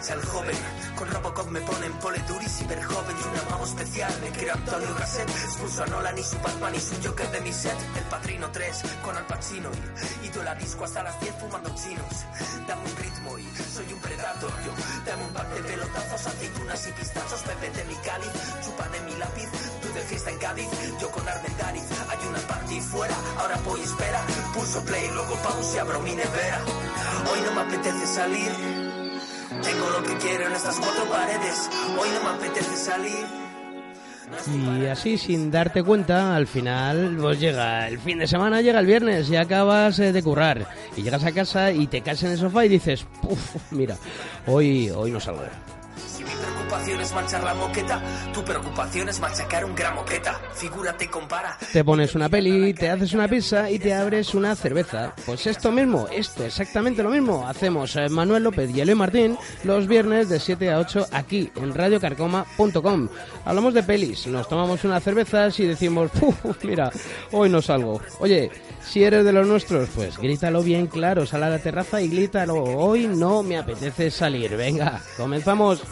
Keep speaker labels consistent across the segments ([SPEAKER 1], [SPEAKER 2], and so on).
[SPEAKER 1] Aprovecha el joven. Con Robocop me ponen poleduris hiper joven y un amado especial. Me quiero Antonio Gasset. Expuso a Nolan y su Batman y su Joker de mi set. El Padrino 3 con Al Pacino y, y tú la disco hasta las 10 fumando chinos. Dame un ritmo y soy un predator. Yo dame un par de pelotazos, aceitunas y pistachos. Bebete mi cáliz, chupa de mi lápiz. Tú de fiesta en Cádiz, yo con Armendariz. Hay una party fuera, ahora voy espera. Pulso play, luego pause y abro mi nevera. Hoy no me apetece salir. Tengo lo que quiero en estas cuatro paredes. Hoy no me apetece salir.
[SPEAKER 2] Y así, sin darte cuenta, al final, pues llega el fin de semana, llega el viernes y acabas eh, de currar. Y llegas a casa y te caes en el sofá y dices, "Puf, mira, hoy, hoy no salgo.
[SPEAKER 1] Preocupación es manchar la moqueta, tu preocupación es machacar un gran moqueta. Figúrate compara.
[SPEAKER 2] Te pones una peli, te haces una pizza y te abres una cerveza. Pues esto mismo, esto exactamente lo mismo. Hacemos eh, Manuel López y Eloy Martín los viernes de 7 a 8 aquí en radiocarcoma.com. Hablamos de pelis, nos tomamos unas cervezas y decimos, "Puf, mira, hoy no salgo. Oye, si eres de los nuestros, pues grítalo bien claro, sal a la terraza y grítalo. Hoy no me apetece salir. Venga, comenzamos.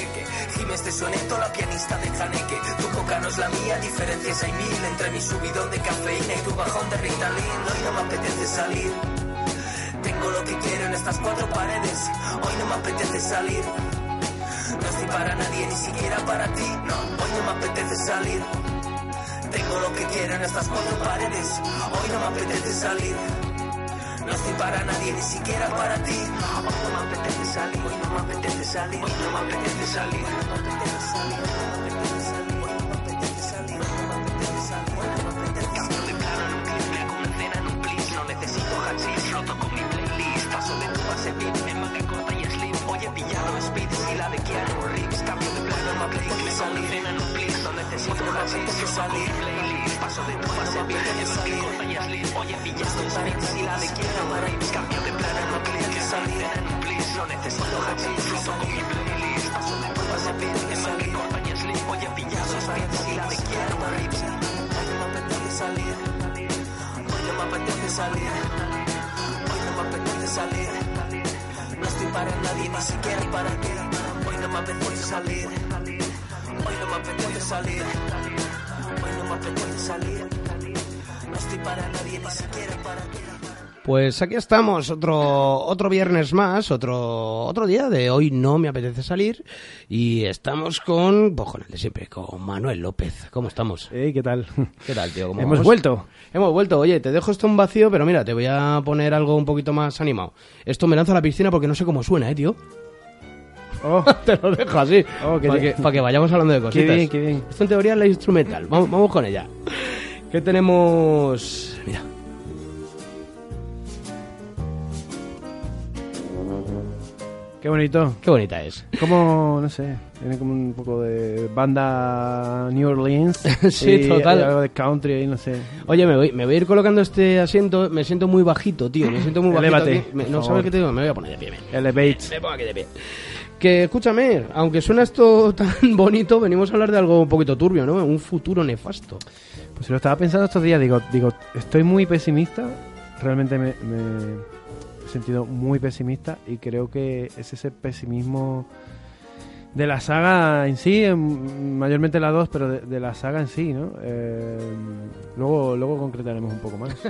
[SPEAKER 1] Jeque. Gimes de soneto, la pianista de Janeque. Tu coca no es la mía, diferencias hay mil entre mi subidón de cafeína y tu bajón de Ritalin. Hoy no me apetece salir. Tengo lo que quiero en estas cuatro paredes. Hoy no me apetece salir. No estoy para nadie, ni siquiera para ti. No, hoy no me apetece salir. Tengo lo que quiero en estas cuatro paredes. Hoy no me apetece salir. No estoy para nadie, ni siquiera para ti. Hoy no me apetece salir, hoy no me apetece salir, hoy no me apetece salir. Hoy hoy hoy hoy hoy Cambio de plano en un clip, hago una cena en un plis. No necesito hachís, roto con mi playlist. Paso de tu base en manga corta y slim. Oye, pillado speed y la de. Cambio de plano en un clip, hago una cena en un plis. No necesito hachís, playlist. Paso de tu base beat, en manga corta y slim. Oye, pillado speed y la de Keanu Reeves. Cambio de en clip, le hago una cena en un plis. No necesito hachís, roto con mi playlist. Paso de tu base beat, en manga corta y slim. Oye, pillado speed y la de Keanu Reeves. Hoy no me apetece salir. Hoy no me apetece salir. Hoy no me apetece salir. No estoy para nadie, ni siquiera para ti. Hoy no me apetece salir. Hoy no me apetece salir.
[SPEAKER 2] Pues aquí estamos, otro, otro viernes más, otro, otro día de hoy no me apetece salir y estamos con, pues con el de siempre, con Manuel López. ¿Cómo estamos?
[SPEAKER 3] ¿Qué tal?
[SPEAKER 2] ¿Qué tal, tío? ¿Cómo
[SPEAKER 3] Hemos
[SPEAKER 2] vamos?
[SPEAKER 3] vuelto.
[SPEAKER 2] Hemos vuelto. Oye, te dejo esto en vacío, pero mira, te voy a poner algo un poquito más animado. Esto me lanza a la piscina porque no sé cómo suena, ¿eh, tío?
[SPEAKER 3] Oh,
[SPEAKER 2] te lo dejo así.
[SPEAKER 3] Oh,
[SPEAKER 2] para, que, vayamos hablando de
[SPEAKER 3] qué
[SPEAKER 2] cositas.
[SPEAKER 3] bien, qué bien.
[SPEAKER 2] Esto en teoría es la instrumental. Vamos, vamos con ella. ¿Qué tenemos? Mira.
[SPEAKER 3] Qué bonito.
[SPEAKER 2] Qué bonita es.
[SPEAKER 3] Como, no sé, tiene como un poco de banda New Orleans.
[SPEAKER 2] Sí,
[SPEAKER 3] y
[SPEAKER 2] total.
[SPEAKER 3] algo de country ahí, no sé.
[SPEAKER 2] Oye, me voy, me voy a ir colocando este asiento. Me siento muy bajito, tío. Me siento muy bajito. Me-
[SPEAKER 3] por
[SPEAKER 2] no
[SPEAKER 3] favor.
[SPEAKER 2] sabes qué te digo. Me voy a poner de pie.
[SPEAKER 3] Elevate.
[SPEAKER 2] Me pongo aquí de pie. Que escúchame, aunque suena esto tan bonito, venimos a hablar de algo un poquito turbio, ¿no? Un futuro nefasto.
[SPEAKER 3] Pues lo estaba pensando estos días, digo, digo, estoy muy pesimista. Realmente me, me he sentido muy pesimista y creo que es ese pesimismo de la saga en sí, en- mayormente la 2, pero de, de la saga en sí, ¿no? Eh, luego, luego concretaremos un poco más.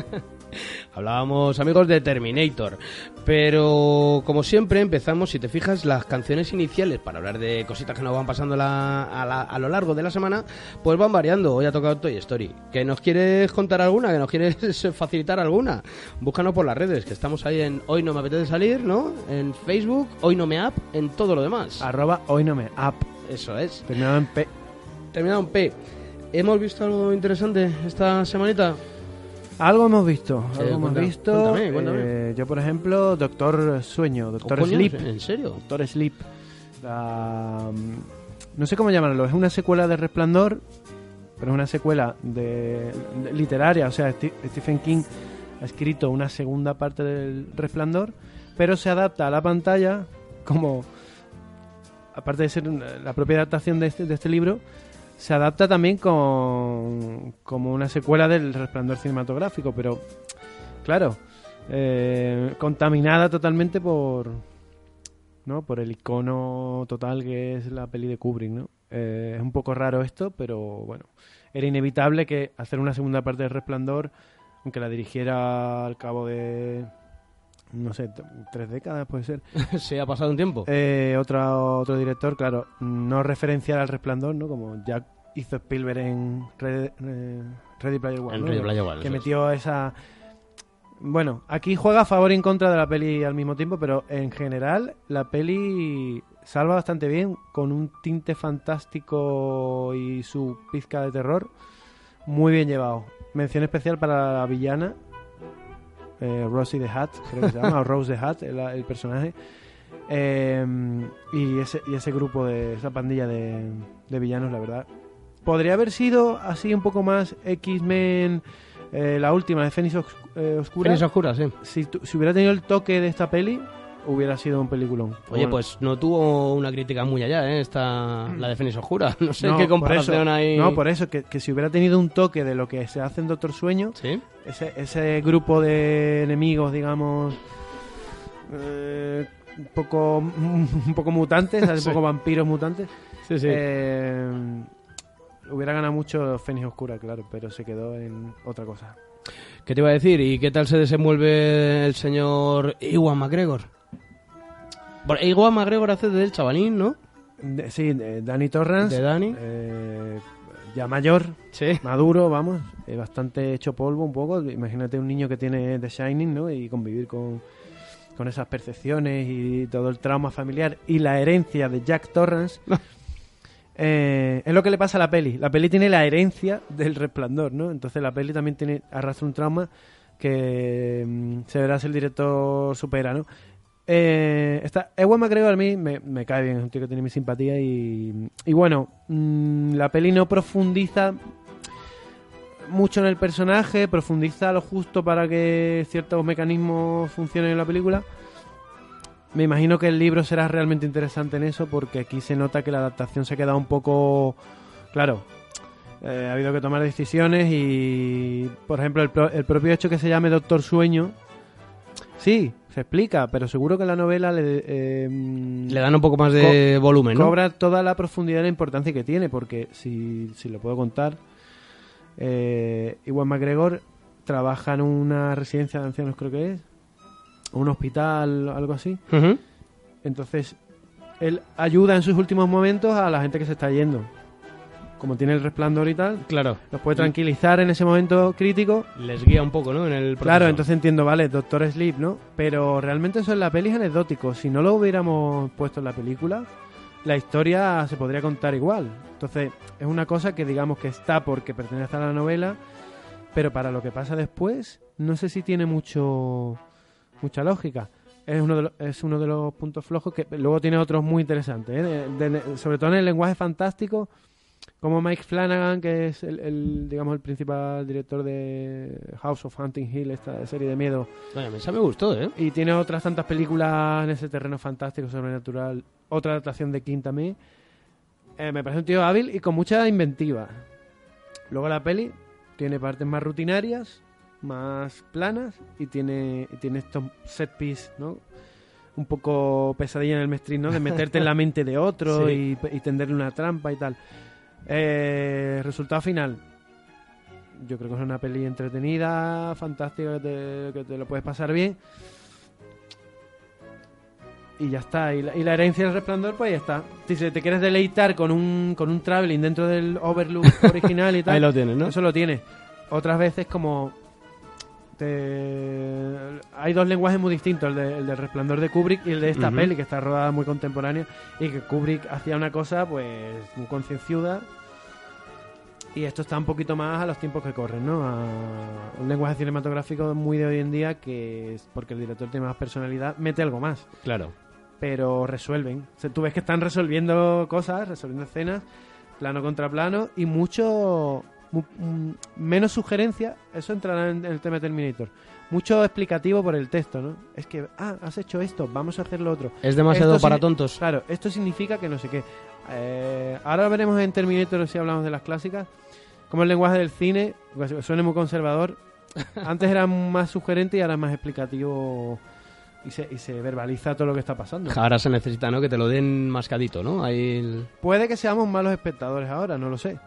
[SPEAKER 2] Hablábamos, amigos, de Terminator. Pero, como siempre, empezamos, si te fijas, las canciones iniciales para hablar de cositas que nos van pasando la- a, la- a lo largo de la semana, pues van variando. Hoy ha tocado Toy Story. ¿Que nos quieres contar alguna? ¿Que nos quieres facilitar alguna? Búscanos por las redes, que estamos ahí en Hoy no me apetece salir, ¿no? En Facebook, Hoy no me app, en todo lo demás.
[SPEAKER 3] Arroba hoy no me up.
[SPEAKER 2] Eso es.
[SPEAKER 3] Terminado en P.
[SPEAKER 2] Terminado en P. ¿Hemos visto algo interesante esta semanita?
[SPEAKER 3] Algo hemos visto,
[SPEAKER 2] Sí,
[SPEAKER 3] algo hemos visto.
[SPEAKER 2] cuéntame, cuéntame.
[SPEAKER 3] Eh, yo, por ejemplo, Doctor Sueño, Doctor Sleep.
[SPEAKER 2] ¿En serio?
[SPEAKER 3] Doctor Sleep. La, no sé cómo llamarlo, es una secuela de Resplandor, pero es una secuela de, de- literaria, o sea, Stephen King ha escrito una segunda parte del Resplandor, pero se adapta a la pantalla como, aparte de ser la propia adaptación de este, de este libro, se adapta también con, como una secuela del Resplandor cinematográfico, pero claro, eh, contaminada totalmente por ¿no? Por el icono total que es la peli de Kubrick, ¿no? Eh, es un poco raro esto, pero bueno, era inevitable que hacer una segunda parte de Resplandor, aunque la dirigiera al cabo de, no sé, tres décadas puede ser,
[SPEAKER 2] Se ha pasado un tiempo.
[SPEAKER 3] eh, otro, otro director, claro, no referenciar al Resplandor, ¿no? Como ya hizo Spielberg en Red- eh, Ready Player One,
[SPEAKER 2] En
[SPEAKER 3] ¿no?
[SPEAKER 2] Ready Player One,
[SPEAKER 3] que
[SPEAKER 2] es.
[SPEAKER 3] metió esa... Bueno, aquí juega a favor y en contra de la peli al mismo tiempo, pero en general la peli salva bastante bien, con un tinte fantástico y su pizca de terror muy bien llevado. Mención especial para la villana, eh, Rosie the Hat, creo que se llama, o Rose the Hat, el, el personaje. Eh, y, ese, y ese grupo de esa pandilla de, de villanos, la verdad. Podría haber sido así un poco más X-Men, eh, la última de Fénix Os- eh, Oscura.
[SPEAKER 2] Fénix Oscura, sí.
[SPEAKER 3] Si, si hubiera tenido el toque de esta peli, hubiera sido un peliculón.
[SPEAKER 2] Oye,
[SPEAKER 3] Bueno,
[SPEAKER 2] pues no tuvo una crítica muy allá, ¿eh? Esta, la de Fénix Oscura. No sé
[SPEAKER 3] no,
[SPEAKER 2] qué comparación
[SPEAKER 3] eso-
[SPEAKER 2] hay.
[SPEAKER 3] No, por eso, que, que si hubiera tenido un toque de lo que se hace en Doctor Sueño,
[SPEAKER 2] Sí.
[SPEAKER 3] ese, ese grupo de enemigos, digamos, eh, un poco un poco mutantes, un poco vampiros mutantes,
[SPEAKER 2] Sí, sí.
[SPEAKER 3] eh, hubiera ganado mucho Fénix Oscura, claro, pero se quedó en otra cosa.
[SPEAKER 2] ¿Qué te iba a decir? ¿Y qué tal se desenvuelve el señor Iwan McGregor? Iwan McGregor hace del chavalín, ¿no?
[SPEAKER 3] De- sí, de Danny Torrance,
[SPEAKER 2] De Danny.
[SPEAKER 3] eh, ya mayor,
[SPEAKER 2] Sí.
[SPEAKER 3] maduro, vamos, eh, bastante hecho polvo un poco. Imagínate un niño que tiene The Shining, ¿no? Y convivir con, con esas percepciones y todo el trauma familiar y la herencia de Jack Torrance. Eh, es lo que le pasa a la peli. La peli tiene la herencia del resplandor, ¿no? Entonces la peli también tiene arrastra un trauma que mm, se verá si el director supera, ¿no? Eh, está, Ewan McGregor a mí me, cae bien, es un tío que tiene mi simpatía y, y bueno, mm, la peli no profundiza mucho en el personaje, profundiza lo justo para que ciertos mecanismos funcionen en la película. Me imagino que el libro será realmente interesante en eso porque aquí se nota que la adaptación se ha quedado un poco... Claro, eh, ha habido que tomar decisiones y, por ejemplo, el, pro- el propio hecho que se llame Doctor Sueño, sí, se explica, pero seguro que la novela le, eh,
[SPEAKER 2] Le dan un poco más de volumen, ¿no?
[SPEAKER 3] cobra toda la profundidad y la importancia que tiene, porque si, si lo puedo contar, eh, Iwan McGregor trabaja en una residencia de ancianos, creo que es, o un hospital, algo así. Entonces, él ayuda en sus últimos momentos a la gente que se está yendo. Como tiene el resplandor y tal,
[SPEAKER 2] Claro.
[SPEAKER 3] los puede tranquilizar en ese momento crítico.
[SPEAKER 2] Les guía un poco, ¿no? En el proceso.
[SPEAKER 3] Claro, entonces entiendo, vale, Doctor Sleep, ¿no? Pero realmente eso en la peli es anecdótico. Si no lo hubiéramos puesto en la película, la historia se podría contar igual. Entonces, es una cosa que digamos que está porque pertenece a la novela, pero para lo que pasa después, no sé si tiene mucho mucha lógica. Es uno de los, es uno de los puntos flojos que luego tiene otros muy interesantes, ¿eh? De- de- sobre todo en el lenguaje fantástico, como Mike Flanagan, que es el, el, digamos el principal director de House of Hunting Hill, esta serie de miedo,
[SPEAKER 2] a mí esa me gustó, ¿eh?
[SPEAKER 3] y tiene otras tantas películas en ese terreno fantástico, sobrenatural, otra adaptación de King también. Eh, me parece un tío hábil y con mucha inventiva. Luego la peli tiene partes más rutinarias, más planas y tiene, y tiene estos set piece, ¿no? Un poco pesadilla en el mainstream, ¿no? De meterte en la mente de otro
[SPEAKER 2] Sí.
[SPEAKER 3] y, y tenderle una trampa y tal. Eh, resultado final. Yo creo que es una peli entretenida, fantástica, que te, que te lo puedes pasar bien. Y ya está. Y la, y la herencia del resplandor, pues ya está. Si se- te quieres deleitar con un, con un traveling dentro del Overlook original y tal,
[SPEAKER 2] Ahí lo tienes, ¿no?
[SPEAKER 3] eso lo tiene. Otras veces como... te- Hay dos lenguajes muy distintos, el, de- el del resplandor de Kubrick y el de esta peli, que está rodada muy contemporánea, y que Kubrick hacía una cosa pues muy concienciuda. Y esto está un poquito más a los tiempos que corren, ¿no? A un lenguaje cinematográfico muy de hoy en día que, es porque el director tiene más personalidad, mete algo más
[SPEAKER 2] Claro.
[SPEAKER 3] pero resuelven. O sea, tú ves que están resolviendo cosas, resolviendo escenas, plano contra plano, y mucho mu- menos sugerencia, eso entrará en el tema de Terminator. Mucho explicativo por el texto, ¿no? Es que, ah, has hecho esto, vamos a hacer lo otro.
[SPEAKER 2] Es demasiado
[SPEAKER 3] Esto
[SPEAKER 2] para tontos.
[SPEAKER 3] Claro, esto significa que no sé qué. Eh, ahora veremos en Terminator, si hablamos de las clásicas, como el lenguaje del cine, pues, suena muy conservador. Antes era más sugerente y ahora es más explicativo y se, y se verbaliza todo lo que está pasando.
[SPEAKER 2] Ahora se necesita, ¿no? Que te lo den mascadito, ¿no? Ahí el-
[SPEAKER 3] Puede que seamos malos espectadores ahora, no lo sé.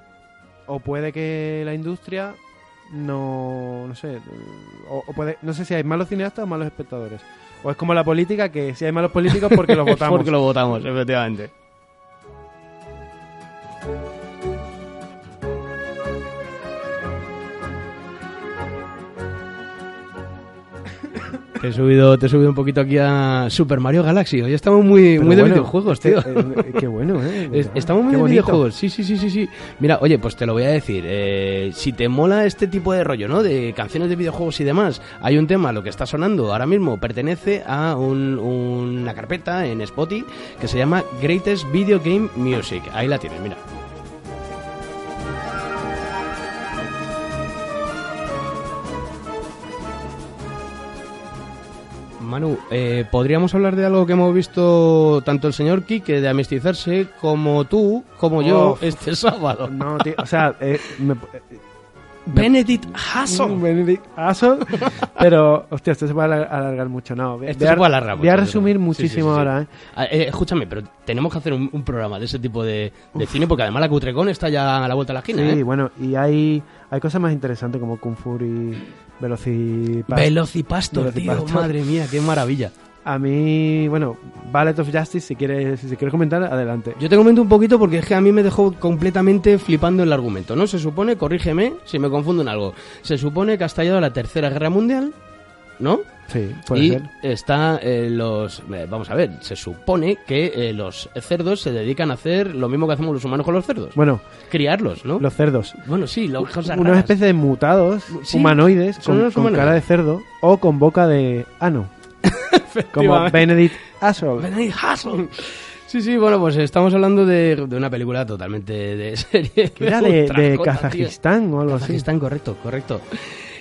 [SPEAKER 3] O puede que la industria no, no sé, o, o puede, no sé si hay malos cineastas o malos espectadores. O es como la política que si hay malos políticos porque los votamos.
[SPEAKER 2] Porque lo votamos, efectivamente. Te he subido, te he subido un poquito aquí a Super Mario Galaxy. Hoy estamos muy,
[SPEAKER 3] Pero
[SPEAKER 2] muy de
[SPEAKER 3] bueno,
[SPEAKER 2] videojuegos,
[SPEAKER 3] este-
[SPEAKER 2] tío.
[SPEAKER 3] eh, qué bueno, ¿eh?
[SPEAKER 2] Es- Estamos muy
[SPEAKER 3] Qué
[SPEAKER 2] de
[SPEAKER 3] bonito.
[SPEAKER 2] videojuegos, sí, sí, sí, sí, sí. Mira, oye, pues te lo voy a decir. eh, si te mola este tipo de rollo, ¿no? De canciones de videojuegos y demás, hay un tema, lo que está sonando ahora mismo, pertenece a un- una carpeta en Spotify que se llama Greatest Video Game Music. Ahí la tienes, mira. Manu, eh, podríamos hablar de algo que hemos visto tanto el señor Quique de amistizarse como tú, como yo, este sábado.
[SPEAKER 3] No, tío, o sea, eh, me-
[SPEAKER 2] Benedict Hasson.
[SPEAKER 3] Benedict Asson, pero, hostia, esto se va a alar- alargar mucho, no. Voy,
[SPEAKER 2] Esto
[SPEAKER 3] voy a-
[SPEAKER 2] se puede alargar
[SPEAKER 3] voy a resumir muchísimo
[SPEAKER 2] Sí, sí, sí, sí.
[SPEAKER 3] ahora, ¿eh?
[SPEAKER 2] Ah, eh, escúchame, pero tenemos que hacer un, un programa de ese tipo de, de cine porque además la Cutrecon está ya a la vuelta de la esquina.
[SPEAKER 3] Sí,
[SPEAKER 2] ¿eh?
[SPEAKER 3] bueno, y hay, hay cosas más interesantes como Kung Fu y Velocipastor.
[SPEAKER 2] Velocipastor, tío, madre mía, qué maravilla.
[SPEAKER 3] A mí, bueno, Ballet of Justice, si quieres, si quieres comentar, adelante.
[SPEAKER 2] Yo te comento un poquito porque es que a mí me dejó completamente flipando el argumento, ¿no? Se supone, corrígeme si me confundo en algo, se supone que ha estallado la Tercera Guerra Mundial, ¿no?
[SPEAKER 3] Sí, puede
[SPEAKER 2] y
[SPEAKER 3] ser.
[SPEAKER 2] está eh, los... eh, vamos a ver, se supone que eh, los cerdos se dedican a hacer lo mismo que hacemos los humanos con los cerdos.
[SPEAKER 3] Bueno,
[SPEAKER 2] Criarlos, ¿no?
[SPEAKER 3] los cerdos.
[SPEAKER 2] Bueno, sí, las cosas
[SPEAKER 3] Una
[SPEAKER 2] raras.
[SPEAKER 3] especie de mutados
[SPEAKER 2] Sí,
[SPEAKER 3] humanoides con,
[SPEAKER 2] unos
[SPEAKER 3] con
[SPEAKER 2] humanoides.
[SPEAKER 3] cara de cerdo o con boca de ano. como. Benedict Asshole.
[SPEAKER 2] Benedict Hasselhoff. Sí, sí, bueno, pues estamos hablando de, de una película totalmente de serie.
[SPEAKER 3] Era de,
[SPEAKER 2] ultra
[SPEAKER 3] de
[SPEAKER 2] cota, tío.
[SPEAKER 3] Kazajistán o algo así.
[SPEAKER 2] Kazajistán, correcto, correcto.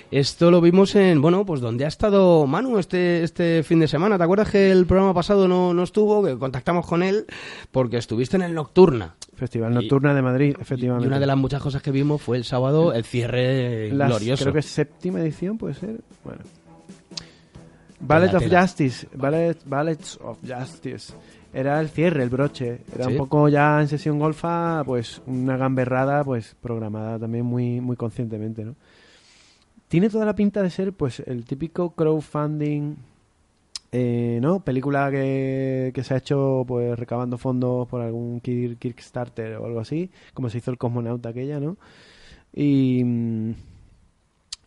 [SPEAKER 2] Esto lo vimos en, bueno, pues donde ha estado Manu este, este fin de semana. ¿Te acuerdas que el programa pasado no, no estuvo? Que contactamos con él porque estuviste en el Nocturna.
[SPEAKER 3] Festival Nocturna de Madrid, efectivamente.
[SPEAKER 2] Y una de las muchas cosas que vimos fue el sábado el cierre
[SPEAKER 3] Las-
[SPEAKER 2] glorioso.
[SPEAKER 3] Creo que es séptima edición, puede ser. Bueno. Ballet of. Justice. Ballet, Ballets of Justice. Era el cierre, el broche. Era
[SPEAKER 2] Sí.
[SPEAKER 3] un poco ya en sesión golfa, pues una gamberrada, pues programada también muy, muy conscientemente, ¿no? Tiene toda la pinta de ser, pues, el típico crowdfunding, eh, ¿no? Película que, que se ha hecho, pues, recabando fondos por algún Kickstarter o algo así, como se hizo el Cosmonauta aquella, ¿no? Y, mm,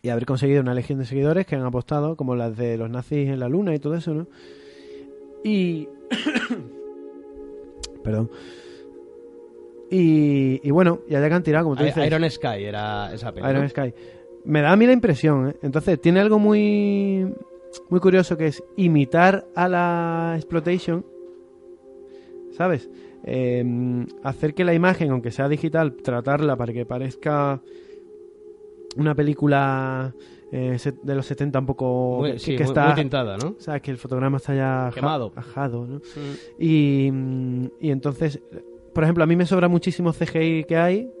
[SPEAKER 3] y haber conseguido una legión de seguidores que han apostado, como las de los nazis en la luna y todo eso, ¿no? Y... Perdón. Y, y bueno, y allá que han tirado, como tú dices.
[SPEAKER 2] Iron Sky era esa película.
[SPEAKER 3] Iron Sky. Me da a mí la impresión, ¿eh? Entonces, tiene algo muy, muy curioso que es imitar a la Exploitation, ¿sabes? Eh, hacer que la imagen, aunque sea digital, tratarla para que parezca una película eh, de los 70 un poco...
[SPEAKER 2] Muy-
[SPEAKER 3] que,
[SPEAKER 2] sí,
[SPEAKER 3] que
[SPEAKER 2] muy-
[SPEAKER 3] está...
[SPEAKER 2] muy tintada, ¿no?
[SPEAKER 3] o sea, que el fotograma está ya
[SPEAKER 2] Quemado.
[SPEAKER 3] ajado, ¿no? Y, mm, y entonces, por ejemplo, a mí me sobra muchísimo CGI que hay,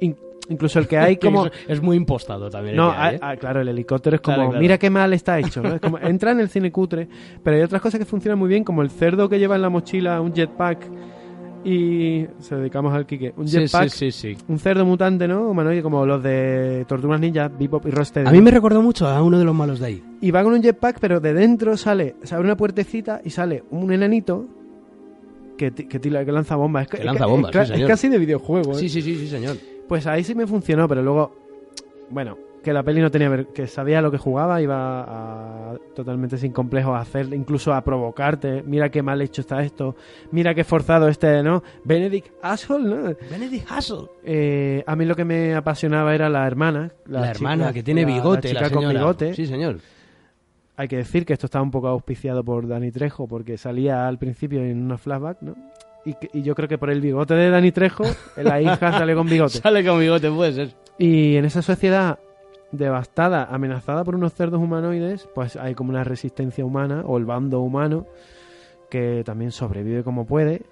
[SPEAKER 3] in- incluso el que hay como...
[SPEAKER 2] es, muy impostado también.
[SPEAKER 3] No,
[SPEAKER 2] hay,
[SPEAKER 3] ah,
[SPEAKER 2] ¿eh?
[SPEAKER 3] ah, claro, el helicóptero es como,
[SPEAKER 2] Claro, claro.
[SPEAKER 3] mira qué mal está hecho, ¿no? Es como, entra en el cine cutre, pero hay otras cosas que funcionan muy bien, como el cerdo que lleva en la mochila un jetpack y se dedicamos al Kike, un
[SPEAKER 2] Sí,
[SPEAKER 3] jetpack,
[SPEAKER 2] sí, sí, sí.
[SPEAKER 3] un cerdo mutante, ¿no? Humanoide, como los de Tortugas Ninja, Bebop y Roster.
[SPEAKER 2] A mí me recordó mucho a uno de los malos de ahí.
[SPEAKER 3] Y va con un jetpack, pero de dentro sale, se abre una puertecita y sale un enanito que, que, tira- que lanza bombas. Es,
[SPEAKER 2] Que
[SPEAKER 3] es
[SPEAKER 2] lanza bombas,
[SPEAKER 3] es, es
[SPEAKER 2] señor.
[SPEAKER 3] casi de videojuego, ¿eh?
[SPEAKER 2] Sí, sí, sí, sí, señor.
[SPEAKER 3] Pues ahí sí me funcionó, pero luego, bueno, que la peli no tenía ver, que sabía lo que jugaba, iba a, totalmente sin complejos a hacer, incluso a provocarte. Mira qué mal hecho está esto, mira qué forzado este, ¿no? Benedict Asshole, ¿no?
[SPEAKER 2] Benedict Hassel.
[SPEAKER 3] Eh, a mí lo que me apasionaba era la hermana.
[SPEAKER 2] La,
[SPEAKER 3] chi-
[SPEAKER 2] hermana
[SPEAKER 3] la-
[SPEAKER 2] que tiene
[SPEAKER 3] la-
[SPEAKER 2] bigote,
[SPEAKER 3] la
[SPEAKER 2] la,
[SPEAKER 3] chica con bigote.
[SPEAKER 2] Sí, señor.
[SPEAKER 3] Hay que decir que esto estaba un poco auspiciado por Dani Trejo, porque salía al principio en una flashback, ¿no? Y, y yo creo que por el bigote de Dani Trejo, la hija sale con bigote.
[SPEAKER 2] Sale con bigote, puede ser.
[SPEAKER 3] Y en esa sociedad devastada, amenazada por unos cerdos humanoides, pues hay como una resistencia humana o el bando humano que también sobrevive como puede.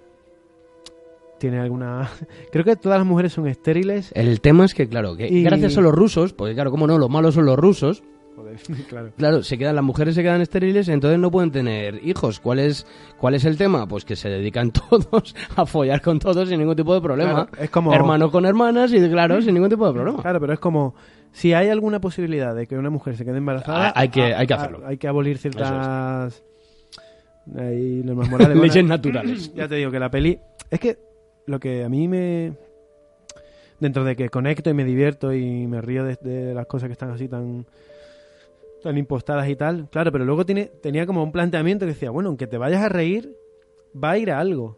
[SPEAKER 3] Tiene alguna... Creo que todas las mujeres son estériles.
[SPEAKER 2] El tema es que, claro, que
[SPEAKER 3] Y-
[SPEAKER 2] gracias a los rusos, porque claro, como no, los malos son los rusos,
[SPEAKER 3] Joder, claro.
[SPEAKER 2] Claro, se quedan, las mujeres se quedan estériles, entonces no pueden tener hijos. ¿Cuál es, cuál es el tema? Pues que se dedican todos a follar con todos sin ningún tipo de problema.
[SPEAKER 3] Claro, es como-
[SPEAKER 2] Hermano con hermanas y, claro, sin ningún tipo de problema.
[SPEAKER 3] Claro, pero es como si hay alguna posibilidad de que una mujer se quede embarazada,
[SPEAKER 2] Ah, hay que-
[SPEAKER 3] a-
[SPEAKER 2] hay que
[SPEAKER 3] a-
[SPEAKER 2] hacerlo.
[SPEAKER 3] hay que abolir ciertas ahí, normas morales.
[SPEAKER 2] Leyes naturales.
[SPEAKER 3] Ya te digo que la peli es que lo que a mí me dentro de que conecto y me divierto y me río de, de las cosas que están así tan tan impostadas y tal, claro, pero luego tiene tenía como un planteamiento que decía, bueno, aunque te vayas a reír, va a ir a algo.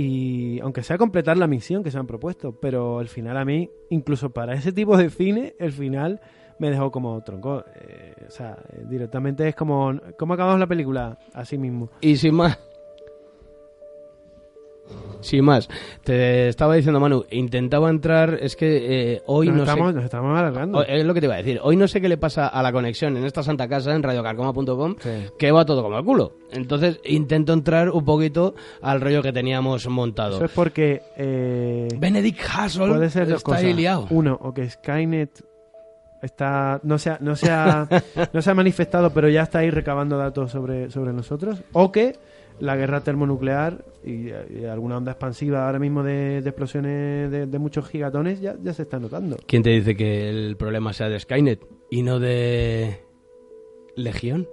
[SPEAKER 3] Y aunque sea completar la misión que se han propuesto, pero al final a mí, incluso para ese tipo de cine, el final me dejó como tronco. Eh, o sea, directamente es como, ¿cómo acabamos la película? Así mismo.
[SPEAKER 2] Y sin más. Sin más. Te estaba diciendo, Manu, intentaba entrar, es que eh, hoy
[SPEAKER 3] nos,
[SPEAKER 2] no
[SPEAKER 3] estamos,
[SPEAKER 2] sé...
[SPEAKER 3] nos estamos alargando.
[SPEAKER 2] Hoy- Es lo que te iba a decir. Hoy no sé qué le pasa a la conexión en esta santa casa, en radiocarcoma.com,
[SPEAKER 3] Sí.
[SPEAKER 2] que va todo como el culo. Entonces intento entrar un poquito al rollo que teníamos montado.
[SPEAKER 3] Eso es porque eh,
[SPEAKER 2] Benedict Hassel
[SPEAKER 3] puede ser dos
[SPEAKER 2] está
[SPEAKER 3] cosas.
[SPEAKER 2] ahí liado.
[SPEAKER 3] Uno, o que Skynet está no se ha, no se ha, no se ha manifestado, pero ya está ahí recabando datos sobre, sobre nosotros. O que la guerra termonuclear y, alguna onda expansiva ahora mismo de, explosiones de, muchos gigatones ya, ya se está notando.
[SPEAKER 2] ¿Quién te dice que el problema sea de Skynet y no de Legión?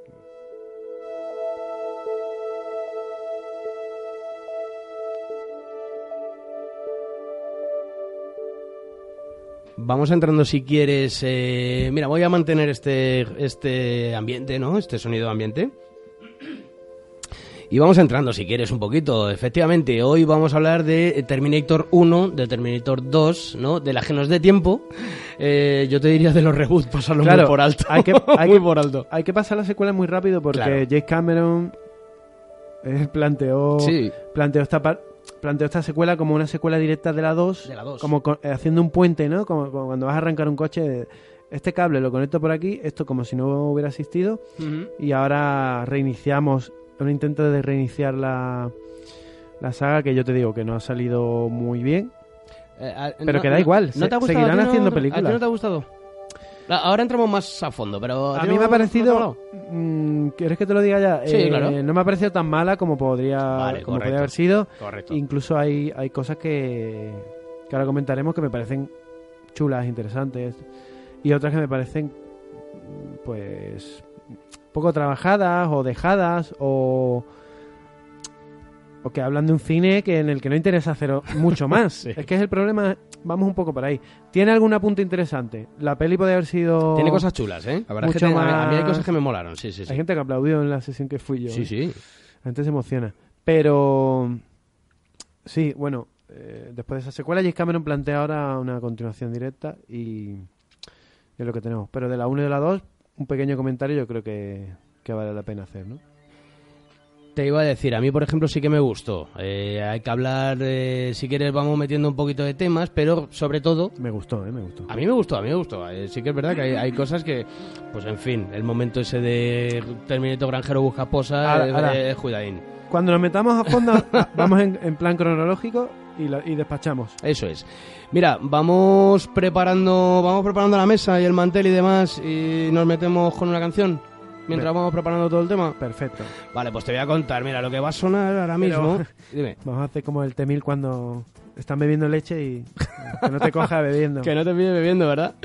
[SPEAKER 2] Vamos entrando si quieres. eh, mira, voy a mantener este, este ambiente, ¿no? Este sonido ambiente. Y vamos entrando, si quieres, un poquito. Efectivamente, hoy vamos a hablar de Terminator 1, de Terminator 2, ¿no? De la Genos de tiempo. Eh, yo te diría de los reboots, pasarlo muy
[SPEAKER 3] Claro,
[SPEAKER 2] por alto.
[SPEAKER 3] hay que- hay
[SPEAKER 2] muy
[SPEAKER 3] que-
[SPEAKER 2] por alto.
[SPEAKER 3] Hay que pasar la secuela muy rápido porque
[SPEAKER 2] Claro.
[SPEAKER 3] James Cameron eh, planteó
[SPEAKER 2] Sí,
[SPEAKER 3] planteó esta planteó esta secuela como una secuela directa de la 2,
[SPEAKER 2] De la 2.
[SPEAKER 3] como co- eh, haciendo un puente, ¿no? Como, como cuando vas a arrancar un coche, este cable lo conecto por aquí, esto como si no hubiera existido y ahora reiniciamos un intento de reiniciar la la saga que yo te digo que no ha salido muy bien.
[SPEAKER 2] Eh,
[SPEAKER 3] Pero
[SPEAKER 2] no-
[SPEAKER 3] que da
[SPEAKER 2] no-
[SPEAKER 3] igual,
[SPEAKER 2] ¿no te ha gustado?
[SPEAKER 3] seguirán
[SPEAKER 2] ¿A ti no-
[SPEAKER 3] haciendo
[SPEAKER 2] ¿A ti
[SPEAKER 3] películas.
[SPEAKER 2] no te ha gustado? Ah, Ahora entramos más a fondo, pero...
[SPEAKER 3] A mí me ha parecido. mm, ¿Quieres que te lo diga ya?
[SPEAKER 2] Sí,
[SPEAKER 3] Eh,
[SPEAKER 2] claro.
[SPEAKER 3] No me ha parecido tan mala como podría,
[SPEAKER 2] Vale,
[SPEAKER 3] como
[SPEAKER 2] correcto.
[SPEAKER 3] podría haber sido.
[SPEAKER 2] Correcto.
[SPEAKER 3] Incluso hay, hay cosas que, que ahora comentaremos que me parecen chulas, interesantes. Y otras que me parecen, pues, poco trabajadas o dejadas o, o que hablan de un cine que en el que no interesa hacer mucho más.
[SPEAKER 2] Sí.
[SPEAKER 3] Es que es el problema, vamos un poco por ahí. ¿Tiene algún apunte interesante? La peli podría haber sido...
[SPEAKER 2] Tiene cosas chulas, ¿eh? La verdad es que
[SPEAKER 3] Mucho
[SPEAKER 2] tiene- a mí- hay
[SPEAKER 3] más-
[SPEAKER 2] cosas que me molaron, sí, sí, sí.
[SPEAKER 3] Hay gente que aplaudió en la sesión que fui yo.
[SPEAKER 2] Sí,
[SPEAKER 3] ¿eh?
[SPEAKER 2] sí.
[SPEAKER 3] La gente se emociona. Pero sí, bueno, eh, después de esa secuela, James Cameron plantea ahora una continuación directa y es lo que tenemos. Pero de la 1 y de la 2, un pequeño comentario yo creo que, que vale la pena hacer, ¿no?
[SPEAKER 2] Te iba a decir, a mí por ejemplo sí que me gustó. Eh, hay que hablar, eh, si quieres vamos metiendo un poquito de temas, pero sobre todo
[SPEAKER 3] Me gustó, ¿eh? Me gustó.
[SPEAKER 2] A mí me gustó, a mí me gustó. Eh, sí que es verdad que hay, hay cosas que, pues en fin, el momento ese de Terminator Granjero busca posa eh, cuidadín.
[SPEAKER 3] Cuando nos metamos a fondo, vamos en, en plan cronológico y, lo- y despachamos.
[SPEAKER 2] Eso es. Mira, vamos preparando, vamos preparando la mesa y el mantel y demás y nos metemos con una canción mientras
[SPEAKER 3] Bien.
[SPEAKER 2] vamos preparando todo el tema.
[SPEAKER 3] Perfecto.
[SPEAKER 2] Vale, pues te voy a contar, mira, lo que va a sonar ahora
[SPEAKER 3] Pero-
[SPEAKER 2] mismo. Dime.
[SPEAKER 3] Vamos a hacer como el T-1000 cuando están bebiendo leche y que no te coja bebiendo.
[SPEAKER 2] Que no te pide bebiendo, ¿verdad?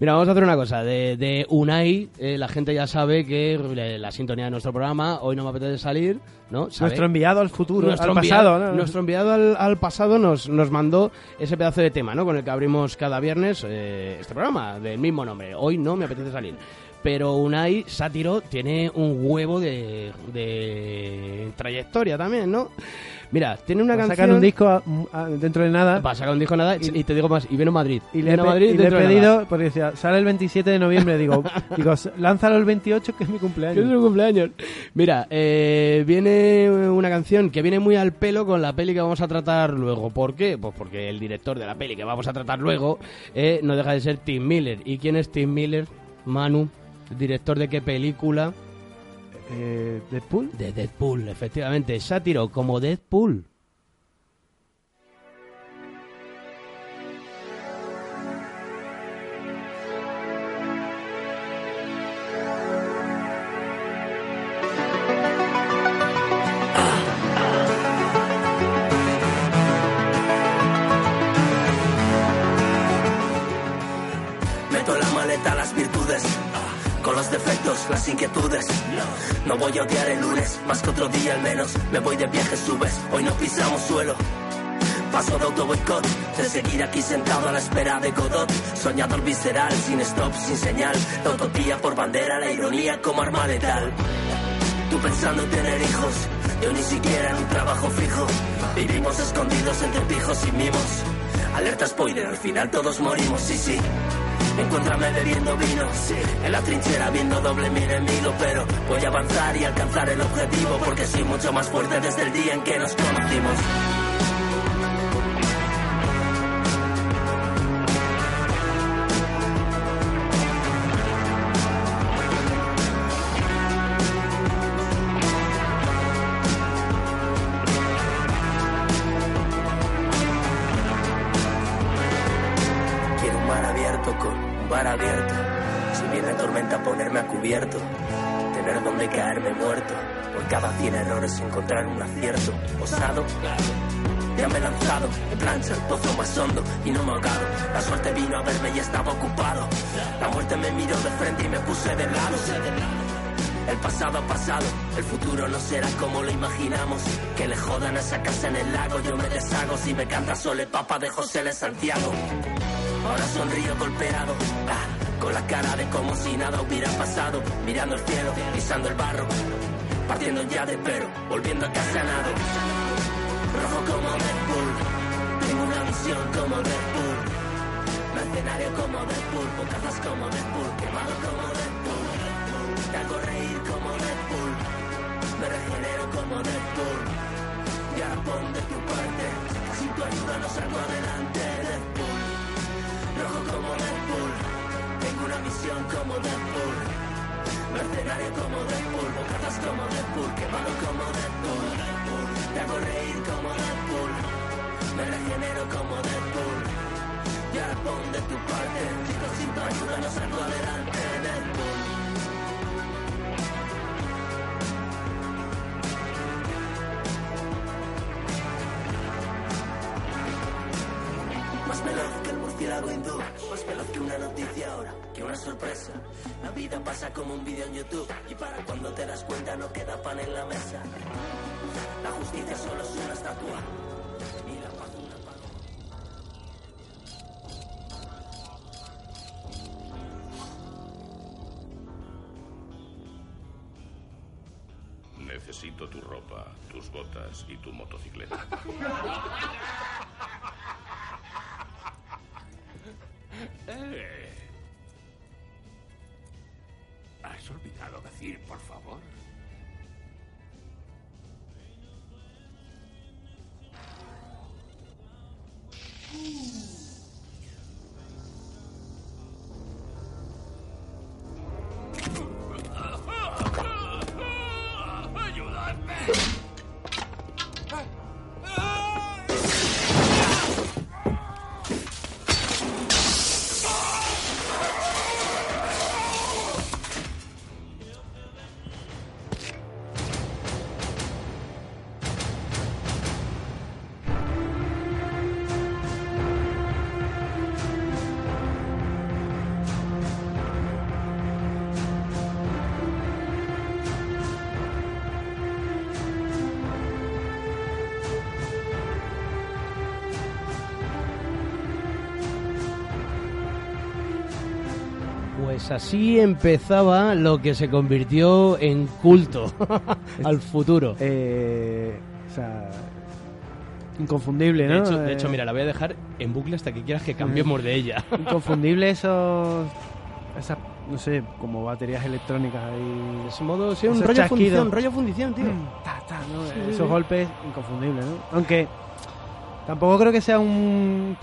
[SPEAKER 2] Mira, vamos a hacer una cosa. De, de Unai, eh, la gente ya sabe que eh, la sintonía de nuestro programa, hoy no me apetece salir, ¿no? ¿Sabe?
[SPEAKER 3] Nuestro enviado al futuro,
[SPEAKER 2] nuestro
[SPEAKER 3] al
[SPEAKER 2] enviado,
[SPEAKER 3] pasado. ¿no?
[SPEAKER 2] nuestro enviado al, al pasado nos, nos mandó ese pedazo de tema, ¿no? Con el que abrimos cada viernes eh, este programa del mismo nombre. Hoy no me apetece salir. Pero Unai Sátiro tiene un huevo de, de trayectoria también, ¿no? Mira, tiene una
[SPEAKER 3] Va a
[SPEAKER 2] canción...
[SPEAKER 3] sacar un disco a- a- dentro de nada.
[SPEAKER 2] Va a sacar un disco nada y, y te digo más, y viene a Madrid.
[SPEAKER 3] Y le, he
[SPEAKER 2] Viene a
[SPEAKER 3] pe-
[SPEAKER 2] Madrid
[SPEAKER 3] y le he
[SPEAKER 2] de
[SPEAKER 3] pedido, porque decía, sale el 27 de noviembre. Digo, digo lánzalo el 28, que es mi
[SPEAKER 2] Que es
[SPEAKER 3] cumpleaños.
[SPEAKER 2] su cumpleaños. Mira, eh, viene una canción que viene muy al pelo con la peli que vamos a tratar luego. ¿Por qué? Pues porque el director de la peli que vamos a tratar luego eh, no deja de ser Tim Miller. ¿Y quién es Tim Miller? Manu, director de qué película?
[SPEAKER 3] Eh, ¿Deadpool?
[SPEAKER 2] De Deadpool, efectivamente. Sátiro como Deadpool.
[SPEAKER 1] No voy a odiar el lunes, más que otro día al menos. Me voy de viaje, subes, hoy no pisamos suelo. Paso de auto boicot, de seguir aquí sentado a la espera de Godot. Soñador visceral, sin stop, sin señal. La utopía por bandera, la ironía como arma letal. Tú pensando en tener hijos, yo ni siquiera en un trabajo fijo. Vivimos escondidos entre pijos y mimos. Alerta spoiler, al final todos morimos, sí, sí. Encuéntrame bebiendo vino, sí. En la trinchera viendo doble mi enemigo, pero voy a avanzar y alcanzar el objetivo porque soy mucho más fuerte desde el día en que nos conocimos. Tener donde caerme muerto. Por cada 100 errores encontrar un acierto. Osado, ya me he lanzado. En plancha el pozo más hondo y no me he ahogado. La suerte vino a verme y estaba ocupado. La muerte me miró de frente y me puse de lado. El pasado ha pasado, el futuro no será como lo imaginamos. Que le jodan a esa casa en el lago, yo me deshago si me canta Sole Papa de José de Santiago. Ahora sonrío golpeado, ah, con la cara de como si nada hubiera pasado, mirando el cielo, pisando el barro, partiendo ya de pero, volviendo a casa nado. Rojo como Deadpool, tengo una visión como Deadpool, mercenario como Deadpool, bocazas como Deadpool, quemado como Deadpool, te hago reír como Deadpool, me regenero como Deadpool, y ahora pon de tu parte, sin tu ayuda no salgo adelante, Deadpool. Rojo como Deadpool. Una misión como Deadpool. Mercenario como Deadpool. Bocadas como Deadpool. Quemado como Deadpool. Te hago reír como Deadpool. Me regenero como Deadpool. Y ahora pon de tu parte. Chicos, sin tu ayuda no salgo adelante. Deadpool. Sorpresa. La vida pasa como un vídeo en YouTube y para cuando te das cuenta no queda pan en la mesa. La justicia solo es una estatua y la paz una.
[SPEAKER 4] Necesito tu ropa, tus botas y tu motocicleta. Eh. Decir, por favor?
[SPEAKER 2] Pues así empezaba lo que se convirtió en culto al futuro.
[SPEAKER 3] Eh, o sea, inconfundible,
[SPEAKER 2] De
[SPEAKER 3] ¿no?
[SPEAKER 2] hecho, de hecho,
[SPEAKER 3] Eh,
[SPEAKER 2] mira, la voy a dejar en bucle hasta que quieras que cambiemos de ella.
[SPEAKER 3] Inconfundible esos. Esas, no sé, como baterías electrónicas ahí.
[SPEAKER 2] De ese modo, sí, un rollo fundición, rollo fundición, tío.
[SPEAKER 3] Mm, ta, ta, ¿no?
[SPEAKER 2] Sí,
[SPEAKER 3] Esos
[SPEAKER 2] sí.
[SPEAKER 3] golpes inconfundibles, ¿no? Aunque tampoco creo que sea un.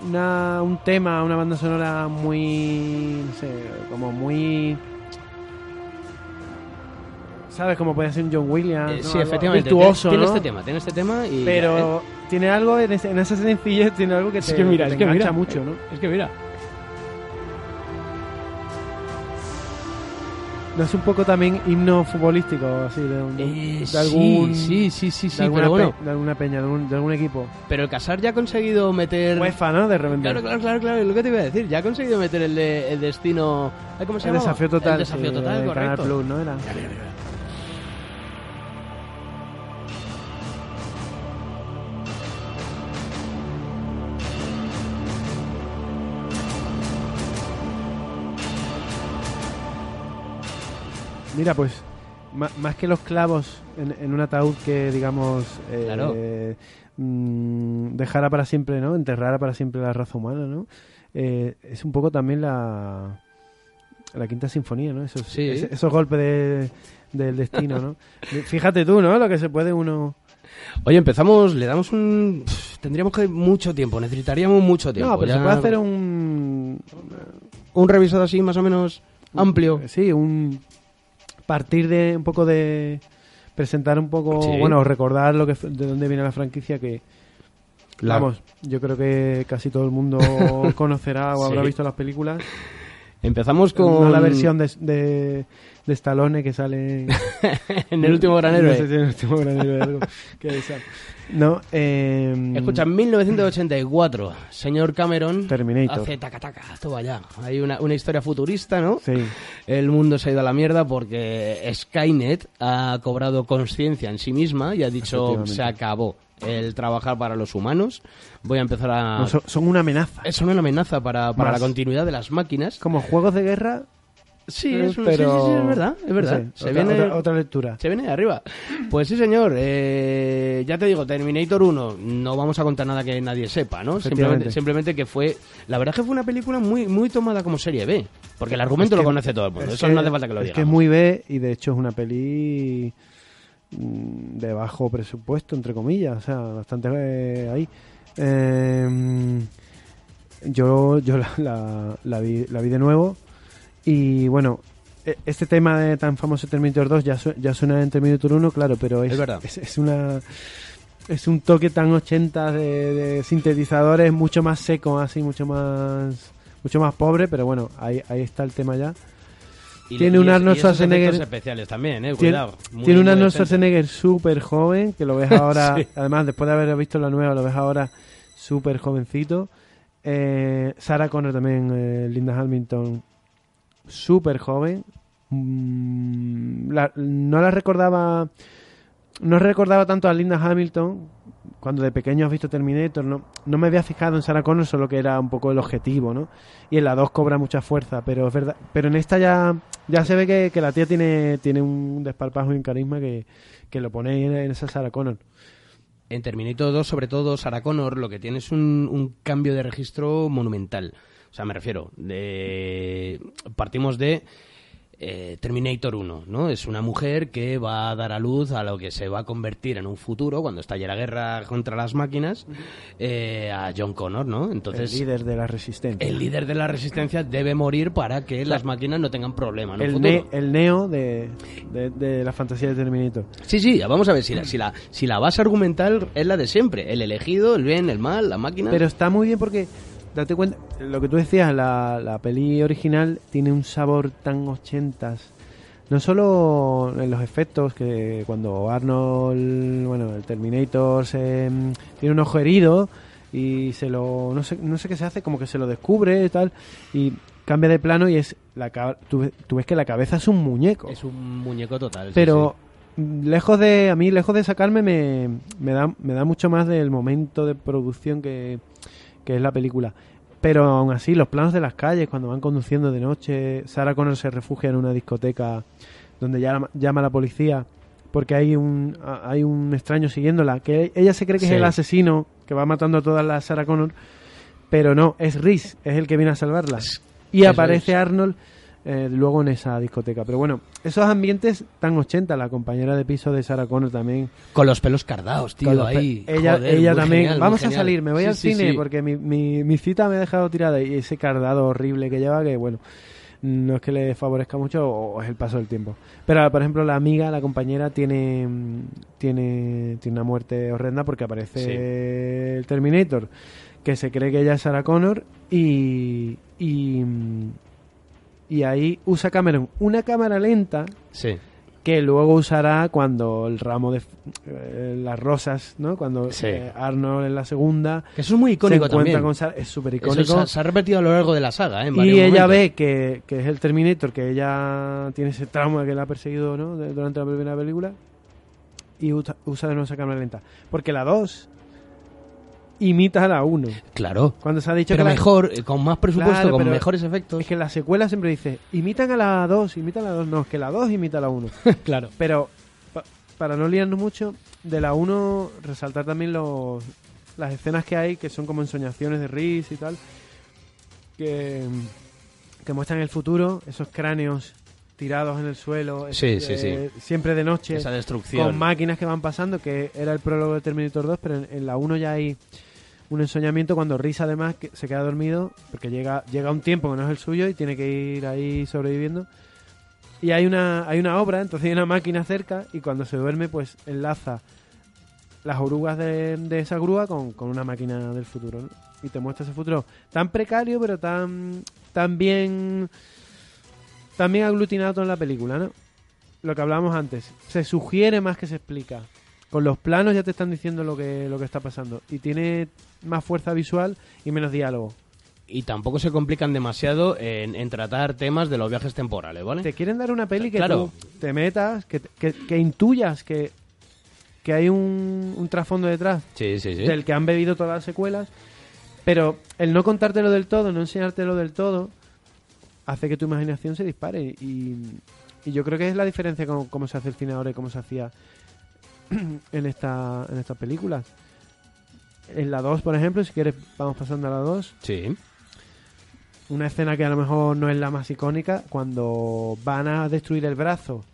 [SPEAKER 3] Una, un tema, una banda sonora muy. No sé, como muy. ¿Sabes? Como puede ser un John Williams.
[SPEAKER 2] Eh,
[SPEAKER 3] ¿no?
[SPEAKER 2] sí,
[SPEAKER 3] Algo
[SPEAKER 2] efectivamente.
[SPEAKER 3] Virtuoso,
[SPEAKER 2] tiene
[SPEAKER 3] ¿no?
[SPEAKER 2] este tema, tiene este tema y...
[SPEAKER 3] Pero tiene algo en, ese, en esa sencillez, tiene algo que te,
[SPEAKER 2] Es que mira,
[SPEAKER 3] te
[SPEAKER 2] es que
[SPEAKER 3] engancha
[SPEAKER 2] mira.
[SPEAKER 3] mucho, ¿no?
[SPEAKER 2] Es que mira.
[SPEAKER 3] ¿No es un poco también himno futbolístico, así, de, un-
[SPEAKER 2] Eh,
[SPEAKER 3] de algún...
[SPEAKER 2] sí, sí, sí, sí,
[SPEAKER 3] de
[SPEAKER 2] pero bueno,
[SPEAKER 3] pe- de alguna peña, de, un- de algún equipo.
[SPEAKER 2] pero el Casar ya ha conseguido meter...
[SPEAKER 3] UEFA, ¿no? De repente.
[SPEAKER 2] Claro, claro, claro, claro, lo que te iba a decir, ya ha conseguido meter el, de- el destino... ay, ¿Cómo se
[SPEAKER 3] El
[SPEAKER 2] llama?
[SPEAKER 3] desafío total.
[SPEAKER 2] El desafío
[SPEAKER 3] sí,
[SPEAKER 2] total,
[SPEAKER 3] de Canal
[SPEAKER 2] correcto.
[SPEAKER 3] Plus, ¿no? Era.
[SPEAKER 2] Mira, mira, mira.
[SPEAKER 3] Mira, pues, más que los clavos en, en un ataúd que, digamos, eh,
[SPEAKER 2] Claro.
[SPEAKER 3] mm, dejara para siempre, ¿no? Enterrara para siempre la raza humana, ¿no? Eh, es un poco también la, la quinta sinfonía, ¿no? Esos,
[SPEAKER 2] Sí.
[SPEAKER 3] esos golpes de- del destino, ¿no? Fíjate tú, ¿no? Lo que se puede uno...
[SPEAKER 2] Oye, empezamos, le damos un... pff, Tendríamos que mucho tiempo, necesitaríamos mucho tiempo.
[SPEAKER 3] no, pero
[SPEAKER 2] ya-
[SPEAKER 3] se puede hacer un...
[SPEAKER 2] un revisado así más o menos amplio.
[SPEAKER 3] Sí, un... Partir de un poco de... Presentar un poco...
[SPEAKER 2] Sí.
[SPEAKER 3] Bueno, recordar lo que de dónde viene la franquicia que...
[SPEAKER 2] La-
[SPEAKER 3] Vamos, yo creo que casi todo el mundo conocerá o habrá
[SPEAKER 2] Sí.
[SPEAKER 3] visto las películas.
[SPEAKER 2] Empezamos con...
[SPEAKER 3] No la versión de, de, de Stallone que sale
[SPEAKER 2] en el último gran
[SPEAKER 3] No
[SPEAKER 2] héroe.
[SPEAKER 3] sé si en el último gran héroe algo que esa. No, eh,
[SPEAKER 2] Escucha, en 1984, señor Cameron
[SPEAKER 3] Terminator.
[SPEAKER 2] hace taca taca, todo allá. Hay una, una historia futurista, ¿no?
[SPEAKER 3] Sí,
[SPEAKER 2] El mundo se ha ido a la mierda porque Skynet ha cobrado conciencia en sí misma y ha dicho se acabó el trabajar para los humanos. Voy a empezar a...
[SPEAKER 3] No, son, son una amenaza.
[SPEAKER 2] Es una amenaza para, para
[SPEAKER 3] Más.
[SPEAKER 2] la continuidad de las máquinas.
[SPEAKER 3] Como juegos de guerra,
[SPEAKER 2] Sí,
[SPEAKER 3] eh,
[SPEAKER 2] es, un-
[SPEAKER 3] pero...
[SPEAKER 2] sí, sí, sí, es verdad, es verdad.
[SPEAKER 3] No sé,
[SPEAKER 2] se,
[SPEAKER 3] otra,
[SPEAKER 2] viene,
[SPEAKER 3] otra, otra lectura.
[SPEAKER 2] se viene de arriba. Pues sí, señor. eh, ya te digo, Terminator 1, no vamos a contar nada que nadie sepa, ¿no? Simplemente, que fue... La verdad que fue una película muy, muy tomada como serie B. Porque el argumento
[SPEAKER 3] Es que-
[SPEAKER 2] lo conoce todo el mundo.
[SPEAKER 3] es
[SPEAKER 2] Eso
[SPEAKER 3] que-
[SPEAKER 2] no hace falta que lo
[SPEAKER 3] Es
[SPEAKER 2] digamos.
[SPEAKER 3] que es muy B y de hecho es una peli mm, de bajo presupuesto, entre comillas. O sea, bastante eh, ahí. Eh, yo yo la, la, la vi, la vi de nuevo y bueno, e- este tema de tan famoso Terminator 2 ya, su- ya suena en Terminator 1, claro, pero es,
[SPEAKER 2] Es verdad.
[SPEAKER 3] es, es una... Es un toque tan 80 de, de sintetizadores mucho más seco, así, mucho más mucho más pobre, pero bueno, ahí, ahí está el tema ya.
[SPEAKER 2] Y-
[SPEAKER 3] tiene un Arnold Schwarzenegger-
[SPEAKER 2] especiales también, eh,
[SPEAKER 3] Tiene,
[SPEAKER 2] cuidado. Muy-
[SPEAKER 3] tiene un Arnold. Schwarzenegger súper joven, que lo ves ahora,
[SPEAKER 2] Sí.
[SPEAKER 3] además después de haber visto la nueva, lo ves ahora súper jovencito. Eh, Sarah Connor también, eh, Linda Hamilton, súper joven. Mm, la- no la recordaba, no recordaba tanto a Linda Hamilton cuando de pequeño has visto Terminator, no, no me había fijado en Sarah Connor, solo que era un poco el objetivo, ¿no? Y en la 2 cobra mucha fuerza, pero es verdad, pero en esta ya, ya se ve que, la tía tiene, tiene un desparpajo y un carisma que, que lo pone en, en esa Sarah Connor.
[SPEAKER 2] En Terminator 2, sobre todo, Sarah Connor lo que tiene es un, un cambio de registro monumental. O sea, me refiero, de... partimos de eh, Terminator 1, ¿no? Es una mujer que va a dar a luz a lo que se va a convertir en un futuro, cuando estalle la guerra contra las máquinas, eh, a John Connor, ¿no? Entonces,
[SPEAKER 3] el líder de la resistencia.
[SPEAKER 2] el líder de la resistencia debe morir para que las máquinas no tengan problema en un
[SPEAKER 3] el,
[SPEAKER 2] futuro.
[SPEAKER 3] ne- el neo de, de, de la fantasía de Terminator.
[SPEAKER 2] Sí, sí, vamos a ver, si la, si, la, si la base argumental es la de siempre, el elegido, el bien, el mal, la máquina...
[SPEAKER 3] Pero está muy bien porque, date cuenta, lo que tú decías, la, la peli original tiene un sabor tan ochentas. No solo en los efectos, que cuando Arnold, bueno, el Terminator se, mm, tiene un ojo herido y se lo, no sé, no sé qué se hace, como que se lo descubre y tal, y cambia de plano y es, la, tú, tú ves que la cabeza es un muñeco.
[SPEAKER 2] Es un muñeco total. sí,
[SPEAKER 3] Pero mm, lejos de a mí lejos de sacarme me, me da me da mucho más del momento de producción que, que es la película pero aún así los planos de las calles cuando van conduciendo de noche Sarah Connor se refugia en una discoteca donde llama, llama a la policía porque hay un hay un extraño siguiéndola que ella se cree que
[SPEAKER 2] Sí.
[SPEAKER 3] es el asesino que va matando a todas las Sarah Connor pero no es Reese es el que viene a salvarla y aparece. Arnold eh, luego en esa discoteca. Pero bueno, esos ambientes tan 80, la compañera de piso de Sarah Connor también.
[SPEAKER 2] Con los pelos cardados, tío, ahí.
[SPEAKER 3] ella
[SPEAKER 2] Joder,
[SPEAKER 3] ella también.
[SPEAKER 2] genial,
[SPEAKER 3] Vamos a salir, me voy
[SPEAKER 2] Sí,
[SPEAKER 3] al
[SPEAKER 2] sí,
[SPEAKER 3] cine
[SPEAKER 2] sí.
[SPEAKER 3] porque mi, mi, mi cita me ha dejado tirada y ese cardado horrible que lleva que, bueno, no es que le favorezca mucho o es el paso del tiempo. Pero, por ejemplo, la amiga, la compañera, tiene, tiene, tiene una muerte horrenda porque aparece
[SPEAKER 2] Sí.
[SPEAKER 3] el Terminator, que se cree que ella es Sarah Connor y... y Y ahí usa Cameron una cámara lenta
[SPEAKER 2] Sí.
[SPEAKER 3] que luego usará cuando el ramo de eh, las rosas, ¿no? Cuando
[SPEAKER 2] Sí.
[SPEAKER 3] eh, Arnold en la segunda
[SPEAKER 2] Que eso es muy icónico
[SPEAKER 3] se encuentra
[SPEAKER 2] también.
[SPEAKER 3] con es súper
[SPEAKER 2] Eso
[SPEAKER 3] icónico.
[SPEAKER 2] se, ha- se ha repetido a lo largo de la saga, ¿eh? En
[SPEAKER 3] y ella
[SPEAKER 2] momentos.
[SPEAKER 3] ve que, que es el Terminator, que ella tiene ese trauma que la ha perseguido ¿no? de- durante la primera película, y usa, usa de nuevo esa cámara lenta. Porque la 2 imita a la 1.
[SPEAKER 2] Claro.
[SPEAKER 3] Cuando se ha dicho
[SPEAKER 2] Pero
[SPEAKER 3] que la-
[SPEAKER 2] mejor, eh, con más presupuesto,
[SPEAKER 3] Claro,
[SPEAKER 2] con mejores efectos.
[SPEAKER 3] es que la secuela siempre dice, imitan a la 2, imitan a la 2. No, es que la 2 imita a la 1.
[SPEAKER 2] claro.
[SPEAKER 3] Pero pa- para no liarnos mucho, de la 1 resaltar también los, las escenas que hay, que son como ensoñaciones de Reese y tal, que, que muestran el futuro, esos cráneos tirados en el suelo,
[SPEAKER 2] Sí,
[SPEAKER 3] eh,
[SPEAKER 2] sí, sí.
[SPEAKER 3] siempre de noche,
[SPEAKER 2] Esa destrucción.
[SPEAKER 3] con máquinas que van pasando, que era el prólogo de Terminator 2, pero en, en la 1 ya hay un ensoñamiento cuando Reese además que se queda dormido, porque llega, llega un tiempo que no es el suyo y tiene que ir ahí sobreviviendo. Y hay una, hay una obra, entonces hay una máquina cerca y cuando se duerme pues enlaza las orugas de, de esa grúa con, con una máquina del futuro. ¿no? Y te muestra ese futuro tan precario pero tan, tan bien, tan bien aglutinado en la película. ¿no? Lo que hablábamos antes, se sugiere más que se explica. Con los planos ya te están diciendo lo que, lo que está pasando. Y tiene más fuerza visual y menos diálogo.
[SPEAKER 2] Y tampoco se complican demasiado en, en tratar temas de los viajes temporales, ¿vale?
[SPEAKER 3] Te quieren dar una peli que
[SPEAKER 2] Claro.
[SPEAKER 3] tú te metas, que, que, que intuyas que, que hay un, un trasfondo detrás
[SPEAKER 2] Sí, sí, sí.
[SPEAKER 3] del que han bebido todas las secuelas, pero el no contártelo del todo, no enseñártelo del todo, hace que tu imaginación se dispare. Y, y yo creo que es la diferencia con cómo se hace el cine ahora y cómo se hacía en esta en estas películas. En la 2, por ejemplo, si quieres, vamos pasando a la 2
[SPEAKER 2] Sí.
[SPEAKER 3] una escena que a lo mejor no es la más icónica, cuando van a destruir el brazo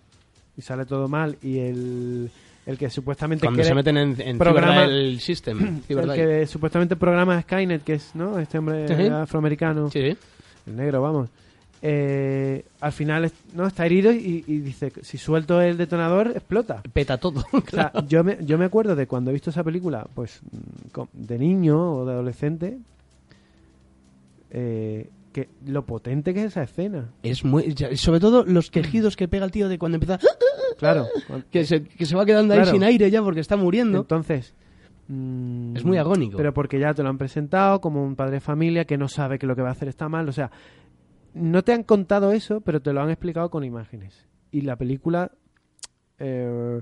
[SPEAKER 3] y sale todo mal y el, el que supuestamente
[SPEAKER 2] Cuando se meten en, en
[SPEAKER 3] programa-
[SPEAKER 2] el System.
[SPEAKER 3] el que supuestamente programa Skynet, que es ¿no? este hombre afroamericano,
[SPEAKER 2] sí.
[SPEAKER 3] el negro, vamos. Eh, al final no está herido y, y dice si suelto el detonador explota.
[SPEAKER 2] Peta todo.
[SPEAKER 3] O sea, yo me, yo me acuerdo de cuando he visto esa película, pues mm, de niño o de adolescente, eh, que lo potente que es esa escena.
[SPEAKER 2] Es muy. Sobre todo los quejidos que pega el tío de cuando empieza.
[SPEAKER 3] Claro. cuan-
[SPEAKER 2] Que se, que se va quedando ahí
[SPEAKER 3] Claro.
[SPEAKER 2] sin aire ya porque está muriendo.
[SPEAKER 3] Entonces. mm,
[SPEAKER 2] Es muy agónico.
[SPEAKER 3] Pero porque ya te lo han presentado como un padre de familia que no sabe que lo que va a hacer está mal. O sea, no te han contado eso, pero te lo han explicado con imágenes. Y la película eh,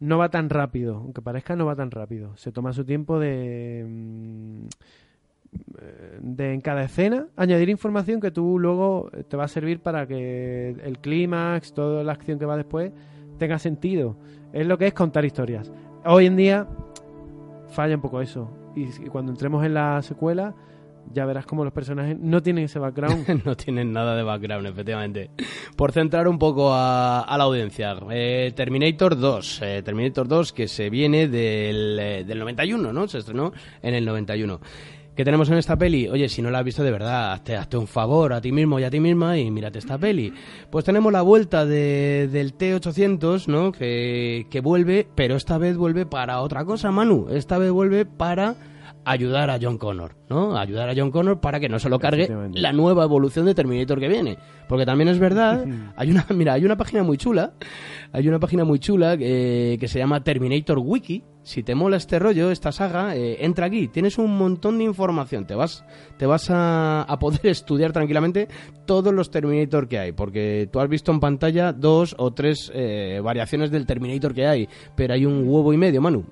[SPEAKER 3] no va tan rápido, aunque parezca no va tan rápido. Se toma su tiempo de, mm, eh, de en cada escena añadir información que tú luego eh, te va a servir para que el clímax, toda la acción que va después tenga sentido. Es lo que es contar historias. Hoy en día falla un poco eso. Y, y cuando entremos en la secuela, ya verás como los personajes no tienen ese background.
[SPEAKER 2] no tienen nada de background, efectivamente. Por centrar un poco a, a la audiencia, eh, Terminator 2. eh, Terminator 2 que se viene del, eh, del 91, ¿no? Se estrenó en el 91. ¿Qué tenemos en esta peli? Oye, si no la has visto de verdad, hazte, hazte un favor a ti mismo y a ti misma y mírate esta peli. Pues tenemos la vuelta de, del T-800, ¿no? Que, que vuelve, pero esta vez vuelve para otra cosa, Manu. Esta vez vuelve para ayudar a John Connor, ¿no? Ayudar a John Connor para que no se lo cargue la nueva evolución de Terminator que viene. Porque también es verdad, hay una, mira, hay una página muy chula, hay una página muy chula eh, que se llama Terminator Wiki. Si te mola este rollo, esta saga, eh, entra aquí, tienes un montón de información, te vas, te vas a, a poder estudiar tranquilamente todos los Terminator que hay, porque tú has visto en pantalla dos o tres eh, variaciones del Terminator que hay, pero hay un huevo y medio, Manu.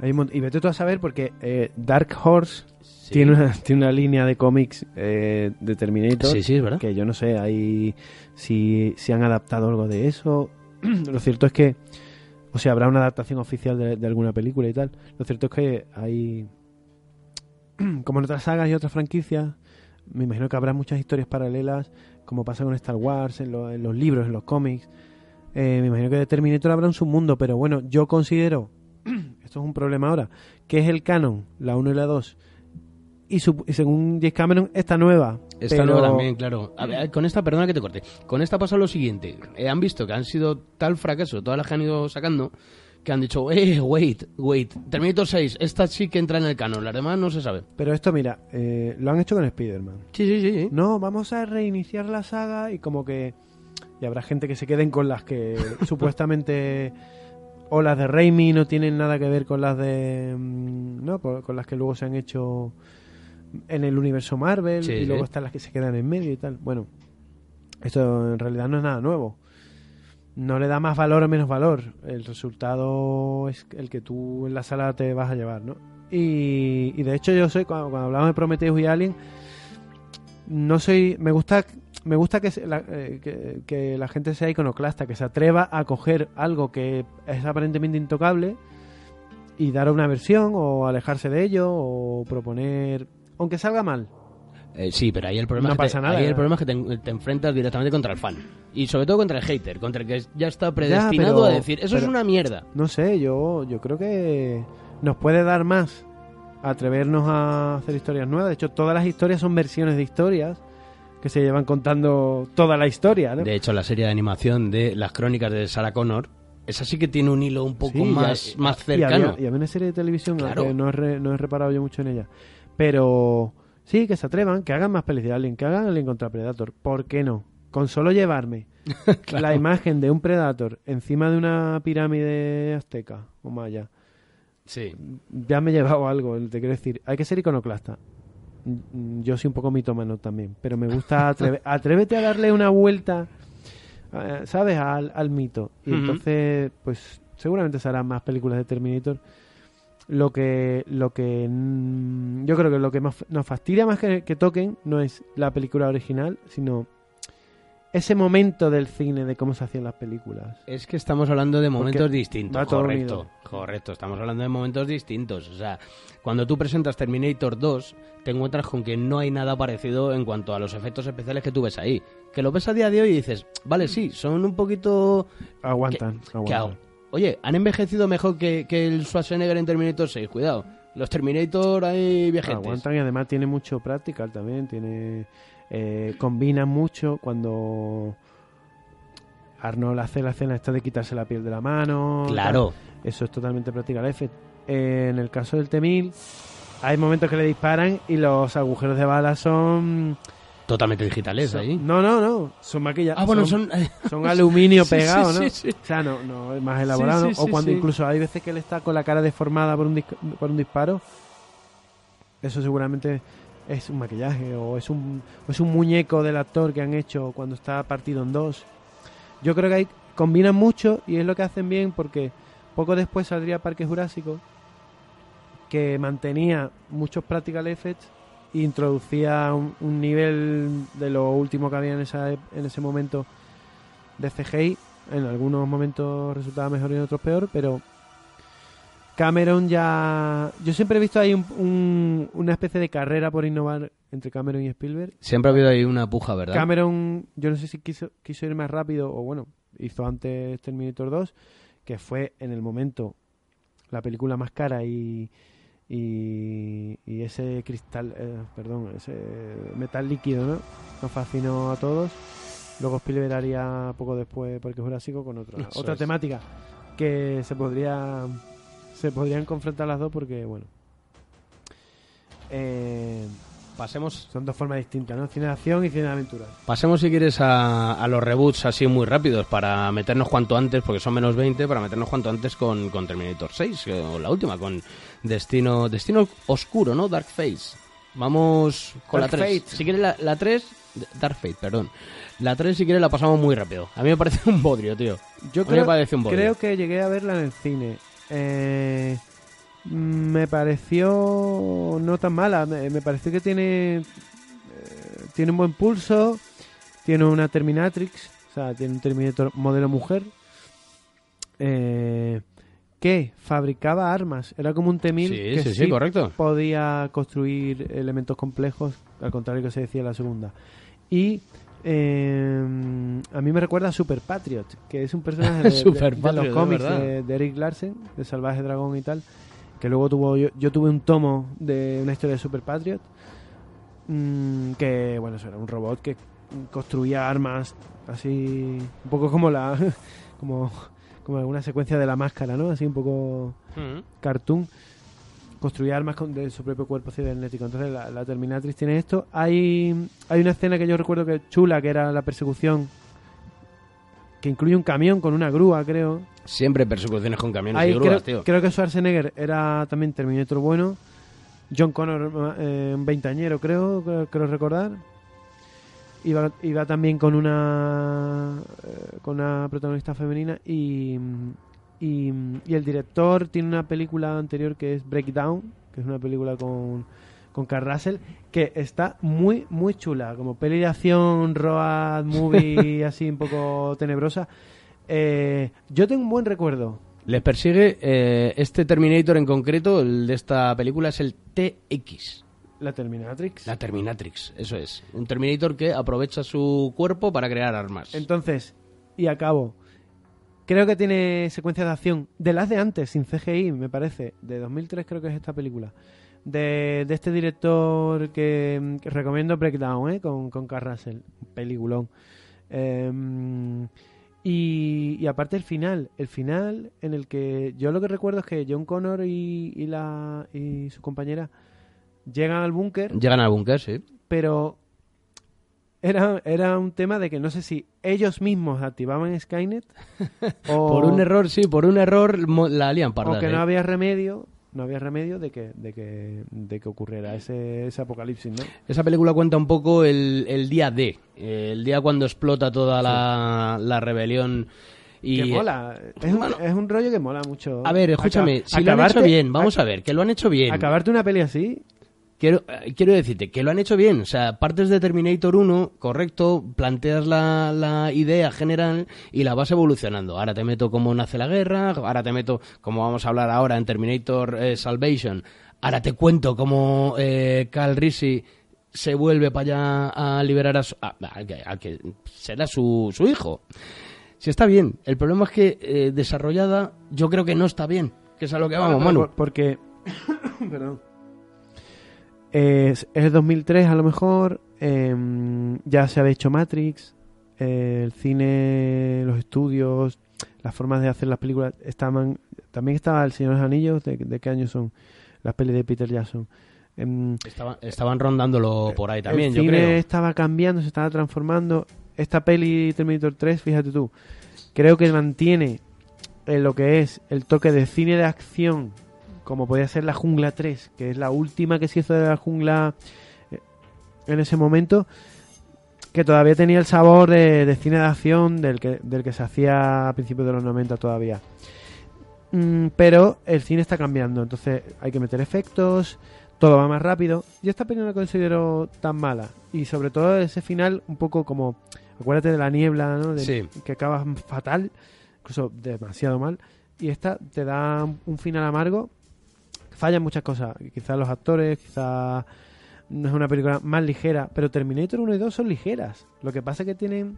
[SPEAKER 3] Hay un mont- y vete tú a saber porque eh, Dark Horse tiene, una, tiene una línea de cómics eh, de Terminator
[SPEAKER 2] Sí, sí, es verdad.
[SPEAKER 3] que yo no sé ahí si, si han adaptado algo de eso. Lo cierto es que, o sea, habrá una adaptación oficial de, de alguna película y tal. Lo cierto es que hay, como en otras sagas y otras franquicias, me imagino que habrá muchas historias paralelas, como pasa con Star Wars, en, lo- en los libros, en los cómics. Eh, me imagino que de Terminator habrá un submundo, pero bueno, yo considero, esto es un problema ahora, que es el canon, la 1 y la 2. Y, su- y según James Cameron, esta nueva.
[SPEAKER 2] Esta
[SPEAKER 3] pero-
[SPEAKER 2] nueva también, claro. A ver, con esta, perdona que te corte. Con esta pasa lo siguiente. Eh, han visto que han sido tal fracaso todas las que han ido sacando que han dicho, eh, wait, wait, Terminator 6, esta sí que entra en el canon, las demás no se sabe.
[SPEAKER 3] Pero esto, mira, eh, lo han hecho con Spider-Man.
[SPEAKER 2] Sí, sí, sí. sí.
[SPEAKER 3] No, vamos a reiniciar la saga y como que... Y habrá gente que se queden con las que supuestamente... O las de Raimi no tienen nada que ver con las de... mm, No, con las que luego se han hecho en el universo Marvel
[SPEAKER 2] Sí,
[SPEAKER 3] y luego
[SPEAKER 2] sí.
[SPEAKER 3] están las que se quedan en medio y tal. Bueno, esto en realidad no es nada nuevo. No le da más valor o menos valor. El resultado es el que tú en la sala te vas a llevar, ¿no? Y, y de hecho yo soy, cuando, cuando hablamos de Prometheus y Alien, no soy... Me gusta me gusta que, la, eh, que, que la gente sea iconoclasta, que se atreva a coger algo que es aparentemente intocable y dar una versión o alejarse de ello o proponer... Aunque salga mal.
[SPEAKER 2] Eh, sí, pero ahí el problema
[SPEAKER 3] No
[SPEAKER 2] es que, te,
[SPEAKER 3] pasa nada,
[SPEAKER 2] ahí el
[SPEAKER 3] ¿eh?
[SPEAKER 2] problema es que te, te enfrentas directamente contra el fan. Y sobre todo contra el hater, contra el que ya está predestinado
[SPEAKER 3] pero-
[SPEAKER 2] a decir, eso es una mierda.
[SPEAKER 3] No sé, yo, yo creo que nos puede dar más atrevernos a hacer historias nuevas. De hecho, todas las historias son versiones de historias que se llevan contando toda la historia, ¿no?
[SPEAKER 2] De hecho, la serie de animación de las crónicas de Sarah Connor, esa sí que tiene un hilo un poco
[SPEAKER 3] Sí, y
[SPEAKER 2] más, más
[SPEAKER 3] y
[SPEAKER 2] cercano.
[SPEAKER 3] había, y había una serie de televisión
[SPEAKER 2] Claro.
[SPEAKER 3] que no he, re- no he reparado yo mucho en ella. Pero sí, que se atrevan, que hagan más pelis de Alien, que hagan Alien contra Predator. ¿Por qué no? Con solo llevarme
[SPEAKER 2] Claro.
[SPEAKER 3] la imagen de un Predator encima de una pirámide azteca o maya,
[SPEAKER 2] Sí.
[SPEAKER 3] ya me he llevado algo. Te quiero decir, hay que ser iconoclasta. Mm, Yo soy un poco mitómano también, pero me gusta atreve- atrévete a darle una vuelta, eh, ¿sabes? Al, al mito. Y entonces, pues seguramente se harán más películas de Terminator. Lo que, lo que mm, yo creo que lo que más- nos fastidia más que, que toquen no es la película original, sino ese momento del cine de cómo se hacían las películas.
[SPEAKER 2] Es que estamos hablando de momentos
[SPEAKER 3] Porque
[SPEAKER 2] distintos. Correcto,
[SPEAKER 3] unido.
[SPEAKER 2] correcto. Estamos hablando de momentos distintos. O sea, cuando tú presentas Terminator 2, te encuentras con que no hay nada parecido en cuanto a los efectos especiales que tú ves ahí. Que lo ves a día de hoy y dices, vale, sí, son un poquito...
[SPEAKER 3] Aguantan,
[SPEAKER 2] ¿Qué
[SPEAKER 3] aguantan.
[SPEAKER 2] hago? Oye, han envejecido mejor que, que el Schwarzenegger en Terminator 6, cuidado. Los Terminator hay viejentes.
[SPEAKER 3] Aguantan y además tiene mucho practical también, tiene eh, combinan mucho cuando Arnold hace la escena esta de quitarse la piel de la mano.
[SPEAKER 2] Claro.
[SPEAKER 3] tal. Eso es totalmente. Eh, en el caso del T-1000 hay momentos que le disparan y los agujeros de bala son...
[SPEAKER 2] Totalmente digitales
[SPEAKER 3] son-
[SPEAKER 2] ahí.
[SPEAKER 3] No, no, no, son maquillajes.
[SPEAKER 2] Ah, bueno, son...
[SPEAKER 3] son aluminio
[SPEAKER 2] Sí,
[SPEAKER 3] pegado,
[SPEAKER 2] sí,
[SPEAKER 3] ¿no?
[SPEAKER 2] sí.
[SPEAKER 3] O sea, no, no es más elaborado. O cuando incluso hay veces que él está con la cara deformada por un, por un disparo. Eso seguramente es un maquillaje o es un, o es un muñeco del actor que han hecho cuando está partido en dos. Yo creo que ahí combinan mucho y es lo que hacen bien porque poco después saldría Parque Jurásico que mantenía muchos practical effects e introducía un, nivel de lo último que había en, esa, ep- en ese momento de CGI. En algunos momentos resultaba mejor y en otros peor, pero Cameron ya... Yo siempre he visto ahí un- un- una especie de carrera por innovar entre Cameron y Spielberg.
[SPEAKER 2] Siempre ha habido ahí una puja, ¿verdad?
[SPEAKER 3] Cameron, yo no sé si quiso, quiso ir más rápido o bueno, hizo antes Terminator 2, que fue en el momento la película más cara y, y, y ese cristal, eh, perdón, ese metal líquido, ¿no? Nos fascinó a todos. Luego Spielberg haría poco después Parque Jurásico con otra,
[SPEAKER 2] Eso
[SPEAKER 3] otra
[SPEAKER 2] es.
[SPEAKER 3] temática que se podría se podrían confrontar las dos porque bueno eh,
[SPEAKER 2] Pasemos,
[SPEAKER 3] son dos formas distintas, ¿no? Cine de acción y cine de aventuras.
[SPEAKER 2] pasemos si quieres a, a los reboots así muy rápidos para meternos cuanto antes, porque son menos 20, para meternos cuanto antes con, con Terminator 6, que- o la última, con Destino Destino Oscuro, ¿no? Dark Face. Vamos con
[SPEAKER 3] Dark
[SPEAKER 2] la 3.
[SPEAKER 3] Fate.
[SPEAKER 2] Si quieres la, la 3, DarkAte, perdón. La 3 si quieres la pasamos muy rápido. A mí me parece un bodrio, tío.
[SPEAKER 3] Yo
[SPEAKER 2] A mí me
[SPEAKER 3] creo,
[SPEAKER 2] parece un bodrio.
[SPEAKER 3] creo que llegué a verla en el cine. Eh, me pareció no tan mala. Me, me pareció que tiene eh, tiene un buen pulso. Tiene una Terminatrix. O sea, tiene un Terminator modelo mujer. Eh, que fabricaba armas. Era como un T-1000
[SPEAKER 2] Sí,
[SPEAKER 3] que
[SPEAKER 2] sí, sí, correcto.
[SPEAKER 3] podía construir elementos complejos, al contrario que se decía en la segunda. Y eh, a mí me recuerda a Super Patriot, que es un personaje de,
[SPEAKER 2] Super
[SPEAKER 3] de
[SPEAKER 2] Patriot,
[SPEAKER 3] los cómics de, de Eric Larsen, de Salvaje Dragón y tal, que luego tuvo yo, yo tuve un tomo de una historia de Super Patriot, mm, que bueno, eso era un robot que construía armas así, un poco como la... como como alguna secuencia de la máscara, ¿no? Así un poco cartoon. Construía armas con, de su propio cuerpo cibernético. Entonces la, la Terminatrix tiene esto. Hay, hay una escena que yo recuerdo que es chula, que era la persecución, que incluye un camión con una grúa, creo.
[SPEAKER 2] Siempre persecuciones con camiones
[SPEAKER 3] Ahí
[SPEAKER 2] y grúas,
[SPEAKER 3] creo,
[SPEAKER 2] tío.
[SPEAKER 3] creo que Schwarzenegger era también Terminator bueno. John Connor, eh, un veintañero, creo, creo, creo recordar. Iba, iba también con una eh, con una protagonista femenina y, y, y el director tiene una película anterior que es Breakdown, que es una película con, con Carl Russell, que está muy, muy chula, como peli de acción, road movie, así un poco tenebrosa. Eh, yo tengo un buen recuerdo.
[SPEAKER 2] Les persigue eh, este Terminator en concreto, el de esta película, es el TX.
[SPEAKER 3] La Terminatrix.
[SPEAKER 2] La Terminatrix, eso es. Un Terminator que aprovecha su cuerpo para crear armas.
[SPEAKER 3] Entonces, y acabo. Creo que tiene secuencias de acción de las de antes, sin CGI, me parece. De 2003 creo que es esta película. De, de este director que, que recomiendo Breakdown, ¿eh? Con, con Carl Russell. Peliculón. Em, y, y aparte el final. El final en el que yo lo que recuerdo es que John Connor y, y la, y su compañera llegan al búnker
[SPEAKER 2] Llegan al búnker, sí.
[SPEAKER 3] pero era, era un tema de que no sé si ellos mismos activaban Skynet o,
[SPEAKER 2] Por un error, sí, por un error la lían parda.
[SPEAKER 3] o que no había remedio no había remedio de que de que, de que ocurriera ese, ese apocalipsis ¿no?
[SPEAKER 2] Esa película cuenta un poco el, el día D, eh, el día cuando explota toda la, la rebelión. Y,
[SPEAKER 3] que mola es un, es un rollo que mola mucho
[SPEAKER 2] A ver, escúchame,
[SPEAKER 3] Aca-
[SPEAKER 2] si lo han hecho bien, vamos a ver, que lo han hecho bien.
[SPEAKER 3] acabarte una peli así
[SPEAKER 2] Quiero, eh, quiero decirte que lo han hecho bien. O sea, partes de Terminator 1, correcto, planteas la, la idea general y la vas evolucionando. Ahora te meto cómo nace la guerra, ahora te meto, como vamos a hablar ahora en Terminator eh, Salvation, ahora te cuento cómo eh, Cal Risi se vuelve para allá a liberar a, su- a- que, será su, su hijo. Si está bien. El problema es que eh, desarrollada yo creo que no está bien. Que es a lo que vamos, Manu.
[SPEAKER 3] por- porque perdón es, es 2003 a lo mejor em, ya se había hecho Matrix eh, el cine los estudios las formas de hacer las películas estaban también estaba el Señor de los Anillos de, de qué año son las pelis de Peter Jackson Em,
[SPEAKER 2] Estaban, estaban rondándolo por ahí también,
[SPEAKER 3] el
[SPEAKER 2] yo
[SPEAKER 3] cine
[SPEAKER 2] creo.
[SPEAKER 3] estaba cambiando, se estaba transformando. Esta peli Terminator 3, fíjate tú, creo que mantiene eh, lo que es el toque de cine de acción, como podía ser La Jungla 3, que es la última que se hizo de La Jungla eh, en ese momento, que todavía tenía el sabor de, de cine de acción del que, del que se hacía a principios de los 90 todavía. Mm, pero el cine está cambiando, entonces hay que meter efectos, todo va más rápido. Yo esta no la considero tan mala. Y sobre todo ese final, un poco como. Acuérdate de la niebla, ¿no? De-
[SPEAKER 2] Sí.
[SPEAKER 3] Que acaba fatal, incluso demasiado mal. Y esta te da un final amargo. Fallan muchas cosas. Quizás los actores, quizás no es una película más ligera. Pero Terminator 1 y 2 son ligeras. Lo que pasa es que tienen.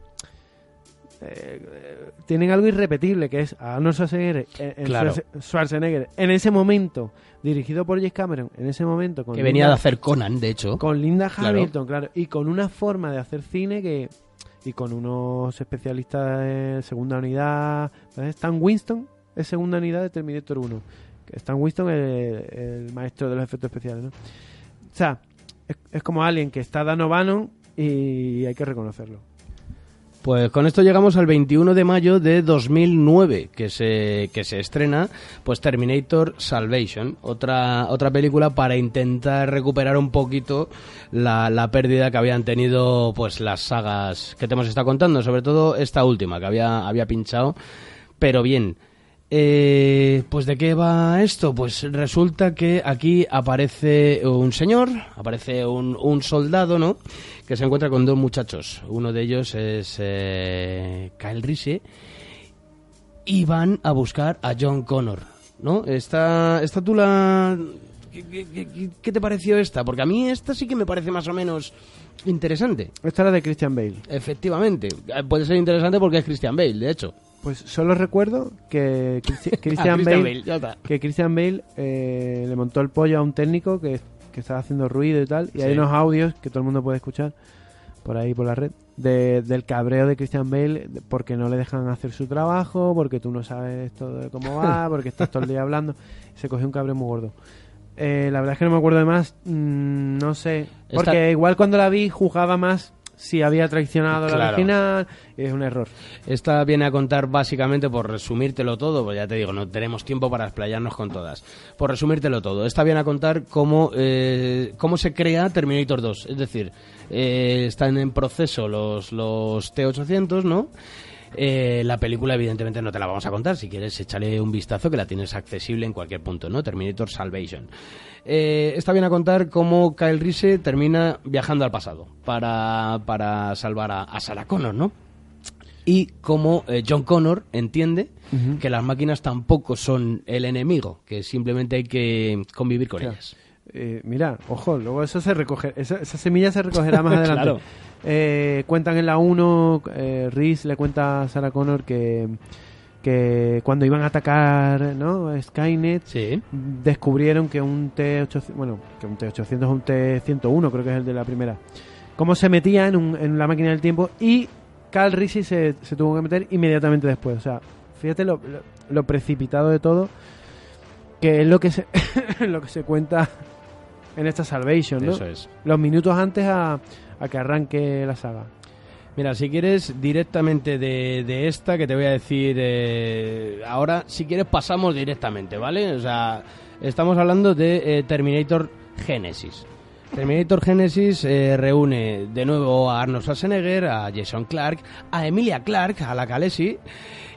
[SPEAKER 3] eh, eh, tienen algo irrepetible que es a Arnold Schwarzenegger,
[SPEAKER 2] Claro.
[SPEAKER 3] Schwarze- Schwarzenegger en ese momento dirigido por James Cameron en ese momento con
[SPEAKER 2] Que venía
[SPEAKER 3] Linda-
[SPEAKER 2] de hacer Conan, de hecho.
[SPEAKER 3] con Linda. Hamilton, claro. y con una forma de hacer cine que y con unos especialistas de segunda unidad. Stan Winston es segunda unidad de Terminator 1. Stan Winston el, maestro de los efectos especiales, ¿no? O sea, es, es como alguien que está dando Bannon y hay que reconocerlo.
[SPEAKER 2] Pues con esto llegamos al 21 de mayo de 2009, que se, que se estrena pues Terminator Salvation, otra, otra película para intentar recuperar un poquito la, la pérdida que habían tenido pues las sagas que te hemos estado contando, sobre todo esta última que había, había pinchado, pero bien. Eh, pues de qué va esto? Pues resulta que aquí aparece un señor, aparece un, un soldado, ¿no? Que se encuentra con dos muchachos. Uno de ellos es eh, Kyle Reese y van a buscar a John Connor, ¿no? Esta, esta tú la... ¿Qué, qué- qué- qué te pareció esta? Porque a mí esta sí que me parece más o menos interesante.
[SPEAKER 3] Esta era de Christian Bale.
[SPEAKER 2] Efectivamente. Eh, Puede ser interesante porque es Christian Bale, de hecho.
[SPEAKER 3] Pues solo recuerdo que Christi- Christian, Bale, que Christian Bale eh, le montó el pollo a un técnico que, que estaba haciendo ruido y tal, y hay unos audios que todo el mundo puede escuchar por ahí por la red de- del cabreo de Christian Bale porque no le dejan hacer su trabajo, porque tú no sabes todo de cómo va, porque estás todo el día hablando. Se cogió un cabreo muy gordo. Eh, la verdad es que no me acuerdo de más, mm, no sé. Porque
[SPEAKER 2] Esta-
[SPEAKER 3] igual cuando la vi jugaba más si había traicionado la
[SPEAKER 2] Claro.
[SPEAKER 3] original, y es un error.
[SPEAKER 2] Esta viene a contar básicamente, por resumírtelo todo, pues ya te digo, no tenemos tiempo para explayarnos con todas. Por resumírtelo todo, esta viene a contar cómo, eh, cómo se crea Terminator 2. Es decir, eh, están en proceso los, los T-800, ¿no? Eh, la película evidentemente no te la vamos a contar, si quieres échale un vistazo que la tienes accesible en cualquier punto, ¿no? Terminator Salvation. Eh, esta viene a contar cómo Kyle Reese termina viajando al pasado para, para salvar a, a Sarah Connor, ¿no? y cómo eh, John Connor entiende que las máquinas tampoco son el enemigo, que simplemente hay que convivir con
[SPEAKER 3] Claro.
[SPEAKER 2] ellas.
[SPEAKER 3] Eh, mira, ojo, luego eso se recoge, esa, esa semilla se recogerá más adelante.
[SPEAKER 2] Claro.
[SPEAKER 3] Eh, cuentan en la 1, eh, Reese le cuenta a Sarah Connor que, que cuando iban a atacar ¿no? Skynet,
[SPEAKER 2] Sí.
[SPEAKER 3] descubrieron que un T-800, bueno, que un T-800 o un T-101, creo que es el de la primera, cómo se metía en, un- en la máquina del tiempo y Cal Risi se, se tuvo que meter inmediatamente después. O sea, fíjate lo, lo- lo precipitado de todo, que es lo que se, lo que se cuenta en esta Salvation, ¿no?
[SPEAKER 2] Eso es.
[SPEAKER 3] Los minutos antes a, a que arranque la saga.
[SPEAKER 2] Mira, si quieres directamente de, de esta que te voy a decir eh, ahora, si quieres pasamos directamente, ¿vale? O sea, estamos hablando de eh, Terminator Genesis. Terminator Genesis eh, reúne de nuevo a Arnold Schwarzenegger, a Jason Clark, a Emilia Clark, a la Khaleesi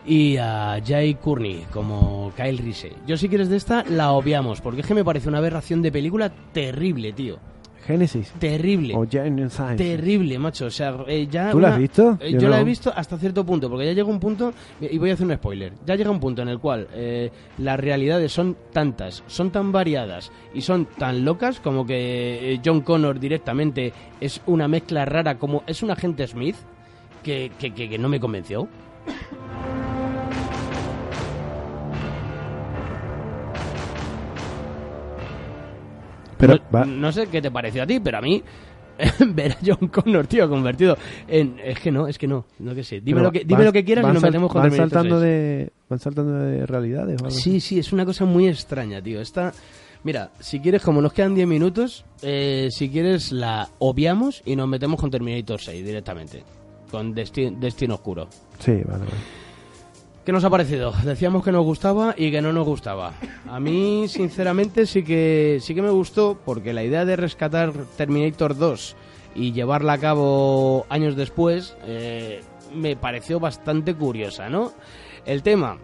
[SPEAKER 2] y a Jay Courtney como Kyle Reese. Yo si quieres de esta la obviamos porque es que me parece una aberración de película terrible, tío.
[SPEAKER 3] Genesis.
[SPEAKER 2] Terrible.
[SPEAKER 3] O Genesis.
[SPEAKER 2] Terrible, macho. O sea, eh, ya
[SPEAKER 3] ¿Tú la has visto?
[SPEAKER 2] eh,
[SPEAKER 3] Yo
[SPEAKER 2] yo la he visto hasta cierto punto, porque ya llega un punto, y voy a hacer un spoiler, ya llega un punto en el cual eh, las realidades son tantas, son tan variadas y son tan locas como que eh, John Connor directamente es una mezcla rara, como es un agente Smith, que, que, que- que no me convenció.
[SPEAKER 3] Pero
[SPEAKER 2] no,
[SPEAKER 3] va-
[SPEAKER 2] no sé qué te pareció a ti, pero a mí ver a John Connor, tío, convertido en... Es que no, es que no, no que sé. Dime,
[SPEAKER 3] Pero
[SPEAKER 2] lo que, dime lo que quieras y nos metemos con
[SPEAKER 3] van
[SPEAKER 2] Terminator
[SPEAKER 3] saltando
[SPEAKER 2] 6.
[SPEAKER 3] de Van saltando de realidades algo
[SPEAKER 2] Sí, sí, es una cosa muy extraña, tío. Esta... Mira, si quieres, como nos quedan 10 minutos, eh, si quieres la obviamos y nos metemos con Terminator 6 directamente. Con Desti- Destino Oscuro.
[SPEAKER 3] Sí, vale, vale.
[SPEAKER 2] ¿Qué nos ha parecido? Decíamos que nos gustaba y que no nos gustaba. A mí, sinceramente, sí que sí que me gustó porque la idea de rescatar Terminator 2 y llevarla a cabo años después eh, me pareció bastante curiosa, ¿no? El tema,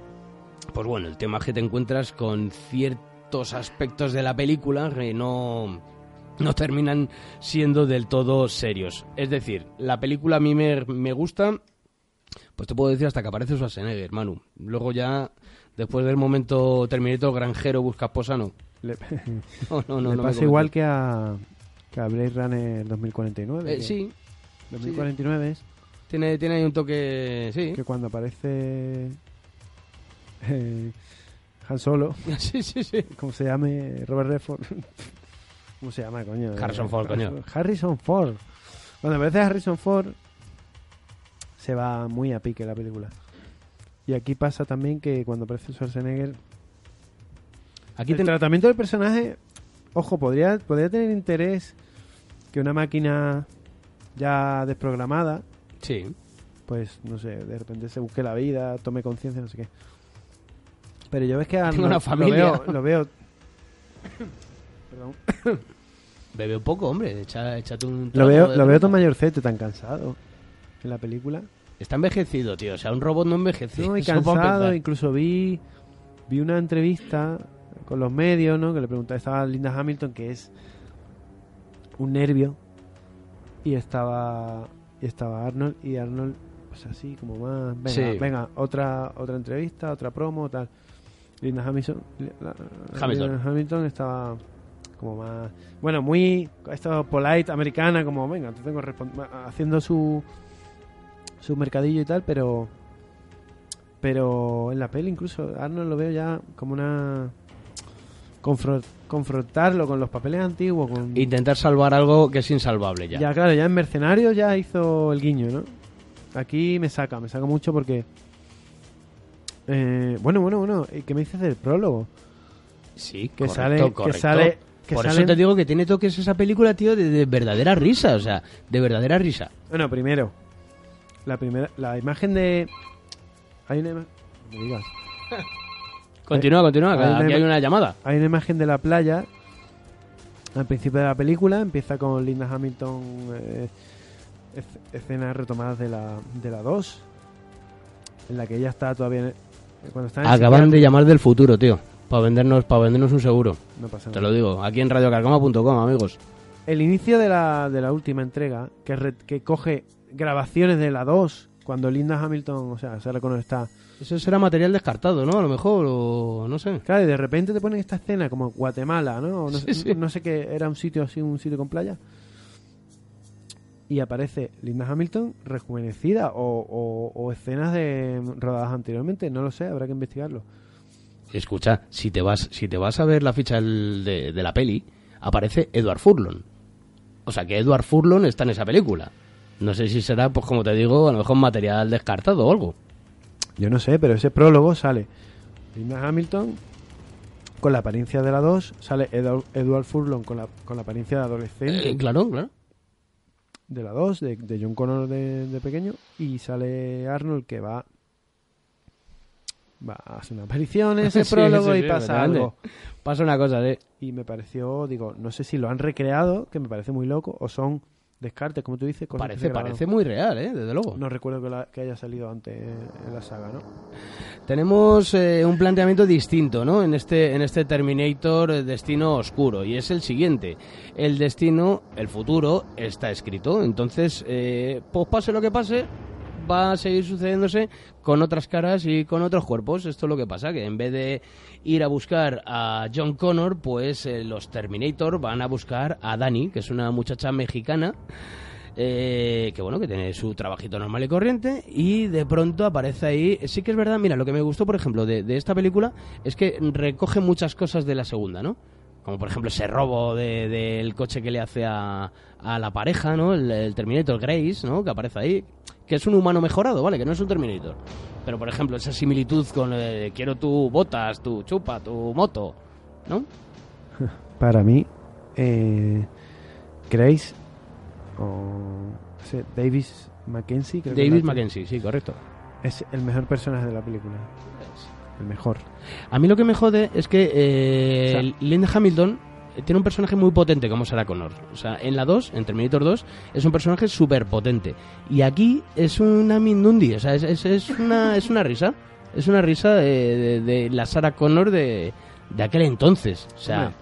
[SPEAKER 2] pues bueno, el tema es que te encuentras con ciertos aspectos de la película que no no terminan siendo del todo serios. Es decir, la película a mí me, me gusta, pues te puedo decir hasta que aparece Schwarzenegger, Manu. Luego ya, después del momento Terminator granjero busca esposa, no.
[SPEAKER 3] Le,
[SPEAKER 2] No, no, no,
[SPEAKER 3] le
[SPEAKER 2] no
[SPEAKER 3] pasa igual que a, que a Blade Runner 2049.
[SPEAKER 2] Eh, sí,
[SPEAKER 3] 2049 es
[SPEAKER 2] tiene, tiene ahí un toque... Sí,
[SPEAKER 3] que cuando aparece eh, Han Solo,
[SPEAKER 2] sí, sí, sí.
[SPEAKER 3] como se llame Robert Redford. ¿Cómo se llama, coño?
[SPEAKER 2] Harrison Ford, coño.
[SPEAKER 3] Harrison Ford. Cuando aparece Harrison Ford, se va muy a pique la película. Y aquí pasa también que cuando aparece Schwarzenegger,
[SPEAKER 2] Aquí
[SPEAKER 3] el
[SPEAKER 2] ten-
[SPEAKER 3] tratamiento del personaje, ojo, podría, podría tener interés que una máquina ya desprogramada,
[SPEAKER 2] Sí.
[SPEAKER 3] pues no sé, de repente se busque la vida, tome conciencia, no sé qué. Pero yo ves que a
[SPEAKER 2] Tengo una
[SPEAKER 3] lo
[SPEAKER 2] familia.
[SPEAKER 3] veo, lo veo. Perdón.
[SPEAKER 2] Bebe un poco, hombre. Echa, échate un
[SPEAKER 3] Lo veo, lo veo tan mayorcete, tan cansado en la película.
[SPEAKER 2] Está envejecido, tío. O sea, un robot no envejece.
[SPEAKER 3] No, y cansado, incluso vi vi una entrevista con los medios, ¿no? Que le preguntaba, estaba Linda Hamilton, que es un nervio, y estaba y estaba Arnold, y Arnold, pues así, como más, venga,
[SPEAKER 2] Sí.
[SPEAKER 3] venga, otra otra entrevista, otra promo, tal. Linda Hamilton,
[SPEAKER 2] Hamilton.
[SPEAKER 3] Linda Hamilton estaba como más, bueno, muy, esto polite, americana, como, venga, te tengo haciendo su su mercadillo y tal, pero pero en la peli incluso Arnold lo veo ya como una confro- confrontarlo con los papeles antiguos. Con...
[SPEAKER 2] Intentar salvar algo que es insalvable ya.
[SPEAKER 3] Ya, claro, ya en Mercenarios ya hizo el guiño, ¿no? Aquí me saca, me saca mucho porque... Eh, bueno, bueno, bueno, ¿y ¿qué me dices del prólogo?
[SPEAKER 2] Sí,
[SPEAKER 3] Que
[SPEAKER 2] correcto,
[SPEAKER 3] sale... Que sale que
[SPEAKER 2] Por
[SPEAKER 3] salen-
[SPEAKER 2] eso te digo que tiene toques esa película, tío, de, de verdadera risa, o sea, de verdadera risa.
[SPEAKER 3] Bueno, primero, la primera, la imagen de... Hay una, no me digas.
[SPEAKER 2] Continúa, continúa, que
[SPEAKER 3] hay una
[SPEAKER 2] aquí hay una llamada.
[SPEAKER 3] Hay una imagen de la playa al principio de la película, empieza con Linda Hamilton, eh, esc- escenas retomadas de la, de la 2, en la que ella está todavía... en- cuando está en
[SPEAKER 2] Acaban de llamar del futuro, tío, para vendernos, para vendernos un seguro.
[SPEAKER 3] No pasa
[SPEAKER 2] Te
[SPEAKER 3] nada.
[SPEAKER 2] lo digo, aquí en radiocarcoma.com, amigos.
[SPEAKER 3] El inicio de la, de la última entrega, que, re- que coge grabaciones de la 2, cuando Linda Hamilton, o sea, Sarah Connor está...
[SPEAKER 2] Eso será material descartado, ¿no? A lo mejor, o no sé.
[SPEAKER 3] Claro, y de repente te ponen esta escena como Guatemala, ¿no? O no,
[SPEAKER 2] Sí, sí.
[SPEAKER 3] no sé qué, era un sitio así, un sitio con playa. Y aparece Linda Hamilton rejuvenecida o, o- o escenas de rodadas anteriormente, no lo sé, habrá que investigarlo.
[SPEAKER 2] Escucha, si te vas, si te vas a ver la ficha del- de, de la peli, aparece Edward Furlong. O sea que Edward Furlong está en esa película. No sé si será, pues como te digo, a lo mejor material descartado o algo.
[SPEAKER 3] Yo no sé, pero ese prólogo sale Linda Hamilton con la apariencia de la 2, sale Edward, Edward Furlong con la, con la apariencia de adolescente.
[SPEAKER 2] Eh, claro, claro.
[SPEAKER 3] de la 2, de, de John Connor de, de pequeño, y sale Arnold que va va a hacer una aparición en ese
[SPEAKER 2] Sí,
[SPEAKER 3] prólogo
[SPEAKER 2] sí,
[SPEAKER 3] y
[SPEAKER 2] sí,
[SPEAKER 3] pasa algo.
[SPEAKER 2] Pasa una cosa, ¿eh?
[SPEAKER 3] Y me pareció, digo, no sé si lo han recreado, que me parece muy loco, o son descartes, como tú dices. cosas que
[SPEAKER 2] Parece,
[SPEAKER 3] grabaron.
[SPEAKER 2] parece muy real, ¿eh? Desde luego.
[SPEAKER 3] No recuerdo que, la- que haya salido antes en la saga, ¿no?
[SPEAKER 2] Tenemos eh, un planteamiento distinto, ¿no? En este, en este Terminator eh, Destino Oscuro. Y es el siguiente. El destino, el futuro, está escrito. Entonces, eh, pues pase lo que pase, va a seguir sucediéndose con otras caras y con otros cuerpos. Esto es lo que pasa, que en vez de ir a buscar a John Connor, pues eh, los Terminator van a buscar a Dani, que es una muchacha mexicana eh, que bueno, que tiene su trabajito normal y corriente y de pronto aparece ahí. Sí que es verdad, mira, lo que me gustó, por ejemplo, de, de esta película es que recoge muchas cosas de la segunda, ¿no? Como por ejemplo ese robo de- del coche que le hace a, a la pareja, ¿no? El Terminator Grace, ¿no? Que aparece ahí. Que es un humano mejorado, ¿vale? Que no es un Terminator. Pero por ejemplo, esa similitud con eh, quiero tu botas, tu chupa, tu moto, ¿no?
[SPEAKER 3] Para mí, eh, Grace o ese Davis Mackenzie, creo es la-
[SPEAKER 2] Mackenzie, sí, correcto.
[SPEAKER 3] es el mejor personaje de la película. El mejor.
[SPEAKER 2] A mí lo que me jode es que eh,
[SPEAKER 3] O sea-
[SPEAKER 2] Linda Hamilton tiene un personaje muy potente como Sarah Connor. O sea, en la 2, en Terminator 2, es un personaje súper potente. Y aquí es una Mindundi, o sea, es, es, es una, es una risa. Es una risa de, de- de la Sarah Connor de, de aquel entonces. O sea,
[SPEAKER 3] Hombre.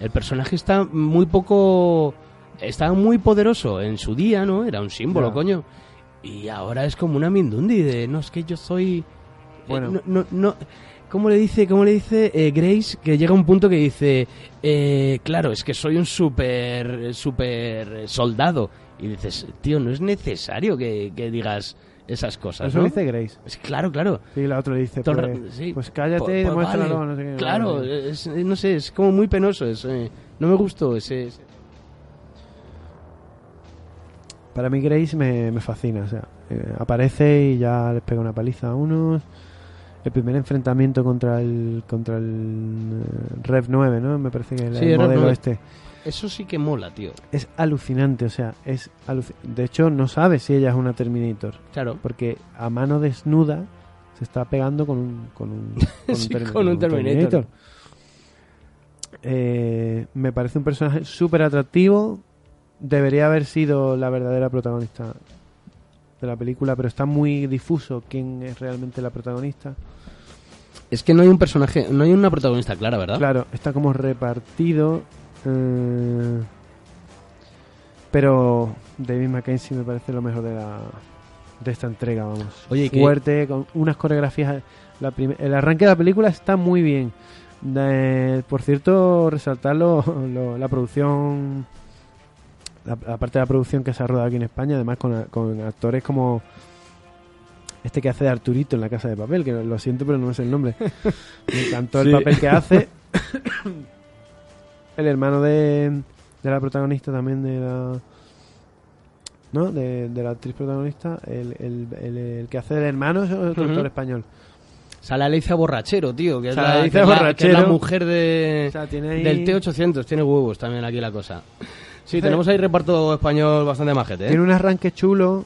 [SPEAKER 2] el personaje está muy poco... Estaba muy poderoso en su día, ¿no? Era un símbolo, coño. Y ahora es como una Mindundi de, no, es que yo soy... eh,
[SPEAKER 3] Bueno.
[SPEAKER 2] no, no, no- ¿Cómo le dice, cómo le dice eh, Grace que llega un punto que dice, eh, claro, es que soy un super, super soldado? Y dices, tío, no es necesario que, que digas esas cosas,
[SPEAKER 3] Eso
[SPEAKER 2] ¿no?
[SPEAKER 3] dice Grace.
[SPEAKER 2] Es- claro, claro.
[SPEAKER 3] Sí, la otra le dice,
[SPEAKER 2] Todo
[SPEAKER 3] pues,
[SPEAKER 2] sí.
[SPEAKER 3] pues cállate
[SPEAKER 2] Pues-
[SPEAKER 3] y
[SPEAKER 2] pues
[SPEAKER 3] demuéstralo,
[SPEAKER 2] vale.
[SPEAKER 3] no sé qué.
[SPEAKER 2] Claro, es- no sé, es como muy penoso. Es, eh, no me gustó ese... ese-
[SPEAKER 3] Para mí Grace me, me fascina, o sea, eh, aparece y ya les pega una paliza a unos. El primer enfrentamiento contra el contra el eh, Rev 9, ¿no? Me parece que el,
[SPEAKER 2] Sí,
[SPEAKER 3] el modelo
[SPEAKER 2] 9.
[SPEAKER 3] este
[SPEAKER 2] Eso sí que mola, tío.
[SPEAKER 3] es alucinante, o sea, es aluci- de hecho no sabe si ella es una Terminator,
[SPEAKER 2] Claro.
[SPEAKER 3] porque a mano desnuda se está pegando con un con un, con
[SPEAKER 2] Sí,
[SPEAKER 3] Termi-
[SPEAKER 2] con un Terminator.
[SPEAKER 3] Eh, me parece un personaje súper atractivo. Debería haber sido la verdadera protagonista de la película, pero está muy difuso quién es realmente la protagonista.
[SPEAKER 2] Es que no hay un personaje, no hay una protagonista clara, ¿verdad?
[SPEAKER 3] Claro, está como repartido. eh, pero David Mackenzie me parece lo mejor de la de esta entrega, vamos.
[SPEAKER 2] Oye, ¿y qué-
[SPEAKER 3] fuerte, con unas coreografías. La el arranque de la película está muy bien. Por cierto, resaltar lo- lo- la producción, la, la parte de la producción que se ha rodado aquí en España, además con, con actores como este que hace de Arturito en la Casa de Papel, que lo siento pero no me sé el nombre. Me encantó el papel que hace. el hermano de, de la protagonista también de la ¿no? De, de la actriz protagonista el, el, el, el que hace del hermano es otro
[SPEAKER 2] Ujú.
[SPEAKER 3] actor español
[SPEAKER 2] Sale Alicia Borrachero, tío, que es, la, que es la- que es la mujer de,
[SPEAKER 3] O sea, tiene ahí-
[SPEAKER 2] del T800. Tiene huevos también aquí la cosa. Sí, tenemos ahí reparto español bastante majete, ¿eh?
[SPEAKER 3] tiene un arranque chulo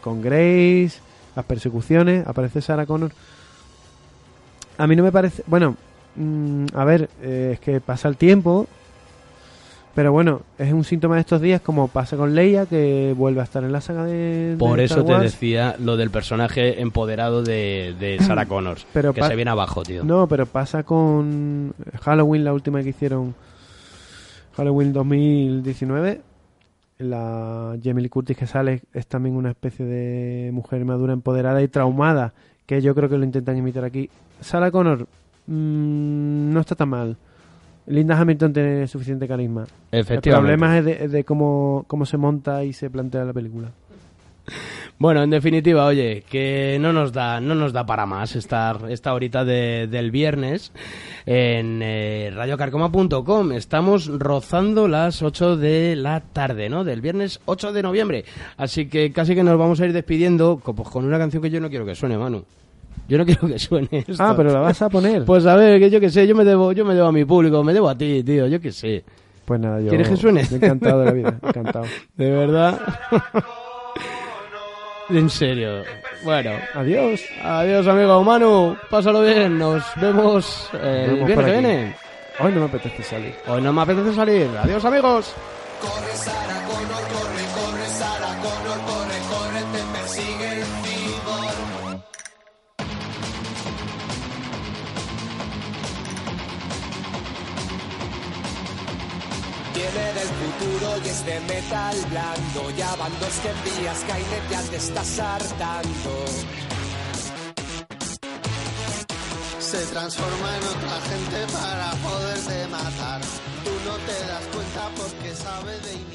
[SPEAKER 3] con Grace las persecuciones aparece Sarah Connor a mí no me parece bueno mm, a ver eh, es que pasa el tiempo pero bueno es un síntoma de estos días como pasa con Leia que vuelve a estar en la saga de
[SPEAKER 2] Por
[SPEAKER 3] de
[SPEAKER 2] eso
[SPEAKER 3] Star
[SPEAKER 2] te decía lo del personaje empoderado de, de Sarah Connors,
[SPEAKER 3] Pero
[SPEAKER 2] que se viene abajo, tío.
[SPEAKER 3] No, pero pasa con Halloween, la última que hicieron, Halloween 2019. La Jamie Lee Curtis que sale es también una especie de mujer madura, empoderada y traumada, que yo creo que lo intentan imitar aquí. Sarah Connor mm, no está tan mal. Linda Hamilton tiene suficiente carisma. El
[SPEAKER 2] Efectivamente.
[SPEAKER 3] problema es de, es de cómo, cómo se monta y se plantea la película.
[SPEAKER 2] Bueno, en definitiva, oye, que no nos da, no nos da para más estar esta horita de- del viernes en eh, radiocarcoma.com. Estamos rozando las 8 de la tarde, ¿no? Del viernes 8 de noviembre. Así que casi que nos vamos a ir despidiendo pues, con una canción que yo no quiero que suene, Manu. Yo no quiero que suene esto.
[SPEAKER 3] Ah, pero la vas a poner.
[SPEAKER 2] Pues a ver, que yo que sé, yo me debo, yo me debo a mi público, me debo a ti, tío, yo que sé.
[SPEAKER 3] Pues nada, yo.
[SPEAKER 2] ¿Quieres que suene?
[SPEAKER 3] Encantado de la vida, encantado.
[SPEAKER 2] De verdad. En serio. Bueno,
[SPEAKER 3] Adiós.
[SPEAKER 2] adiós amigo Manu, pásalo bien, nos vemos el
[SPEAKER 3] Nos vemos
[SPEAKER 2] viernes que
[SPEAKER 3] aquí.
[SPEAKER 2] viene.
[SPEAKER 3] Hoy no me apetece salir.
[SPEAKER 2] Hoy no me apetece salir. Adiós amigos.
[SPEAKER 1] Corre Sara Connor, corre, corre Viene del futuro y es de metal blando. Ya van dos que envías, Skynet ya te estás hartando.
[SPEAKER 5] se transforma en otra gente para poderte matar. Tú no te das cuenta porque sabe de.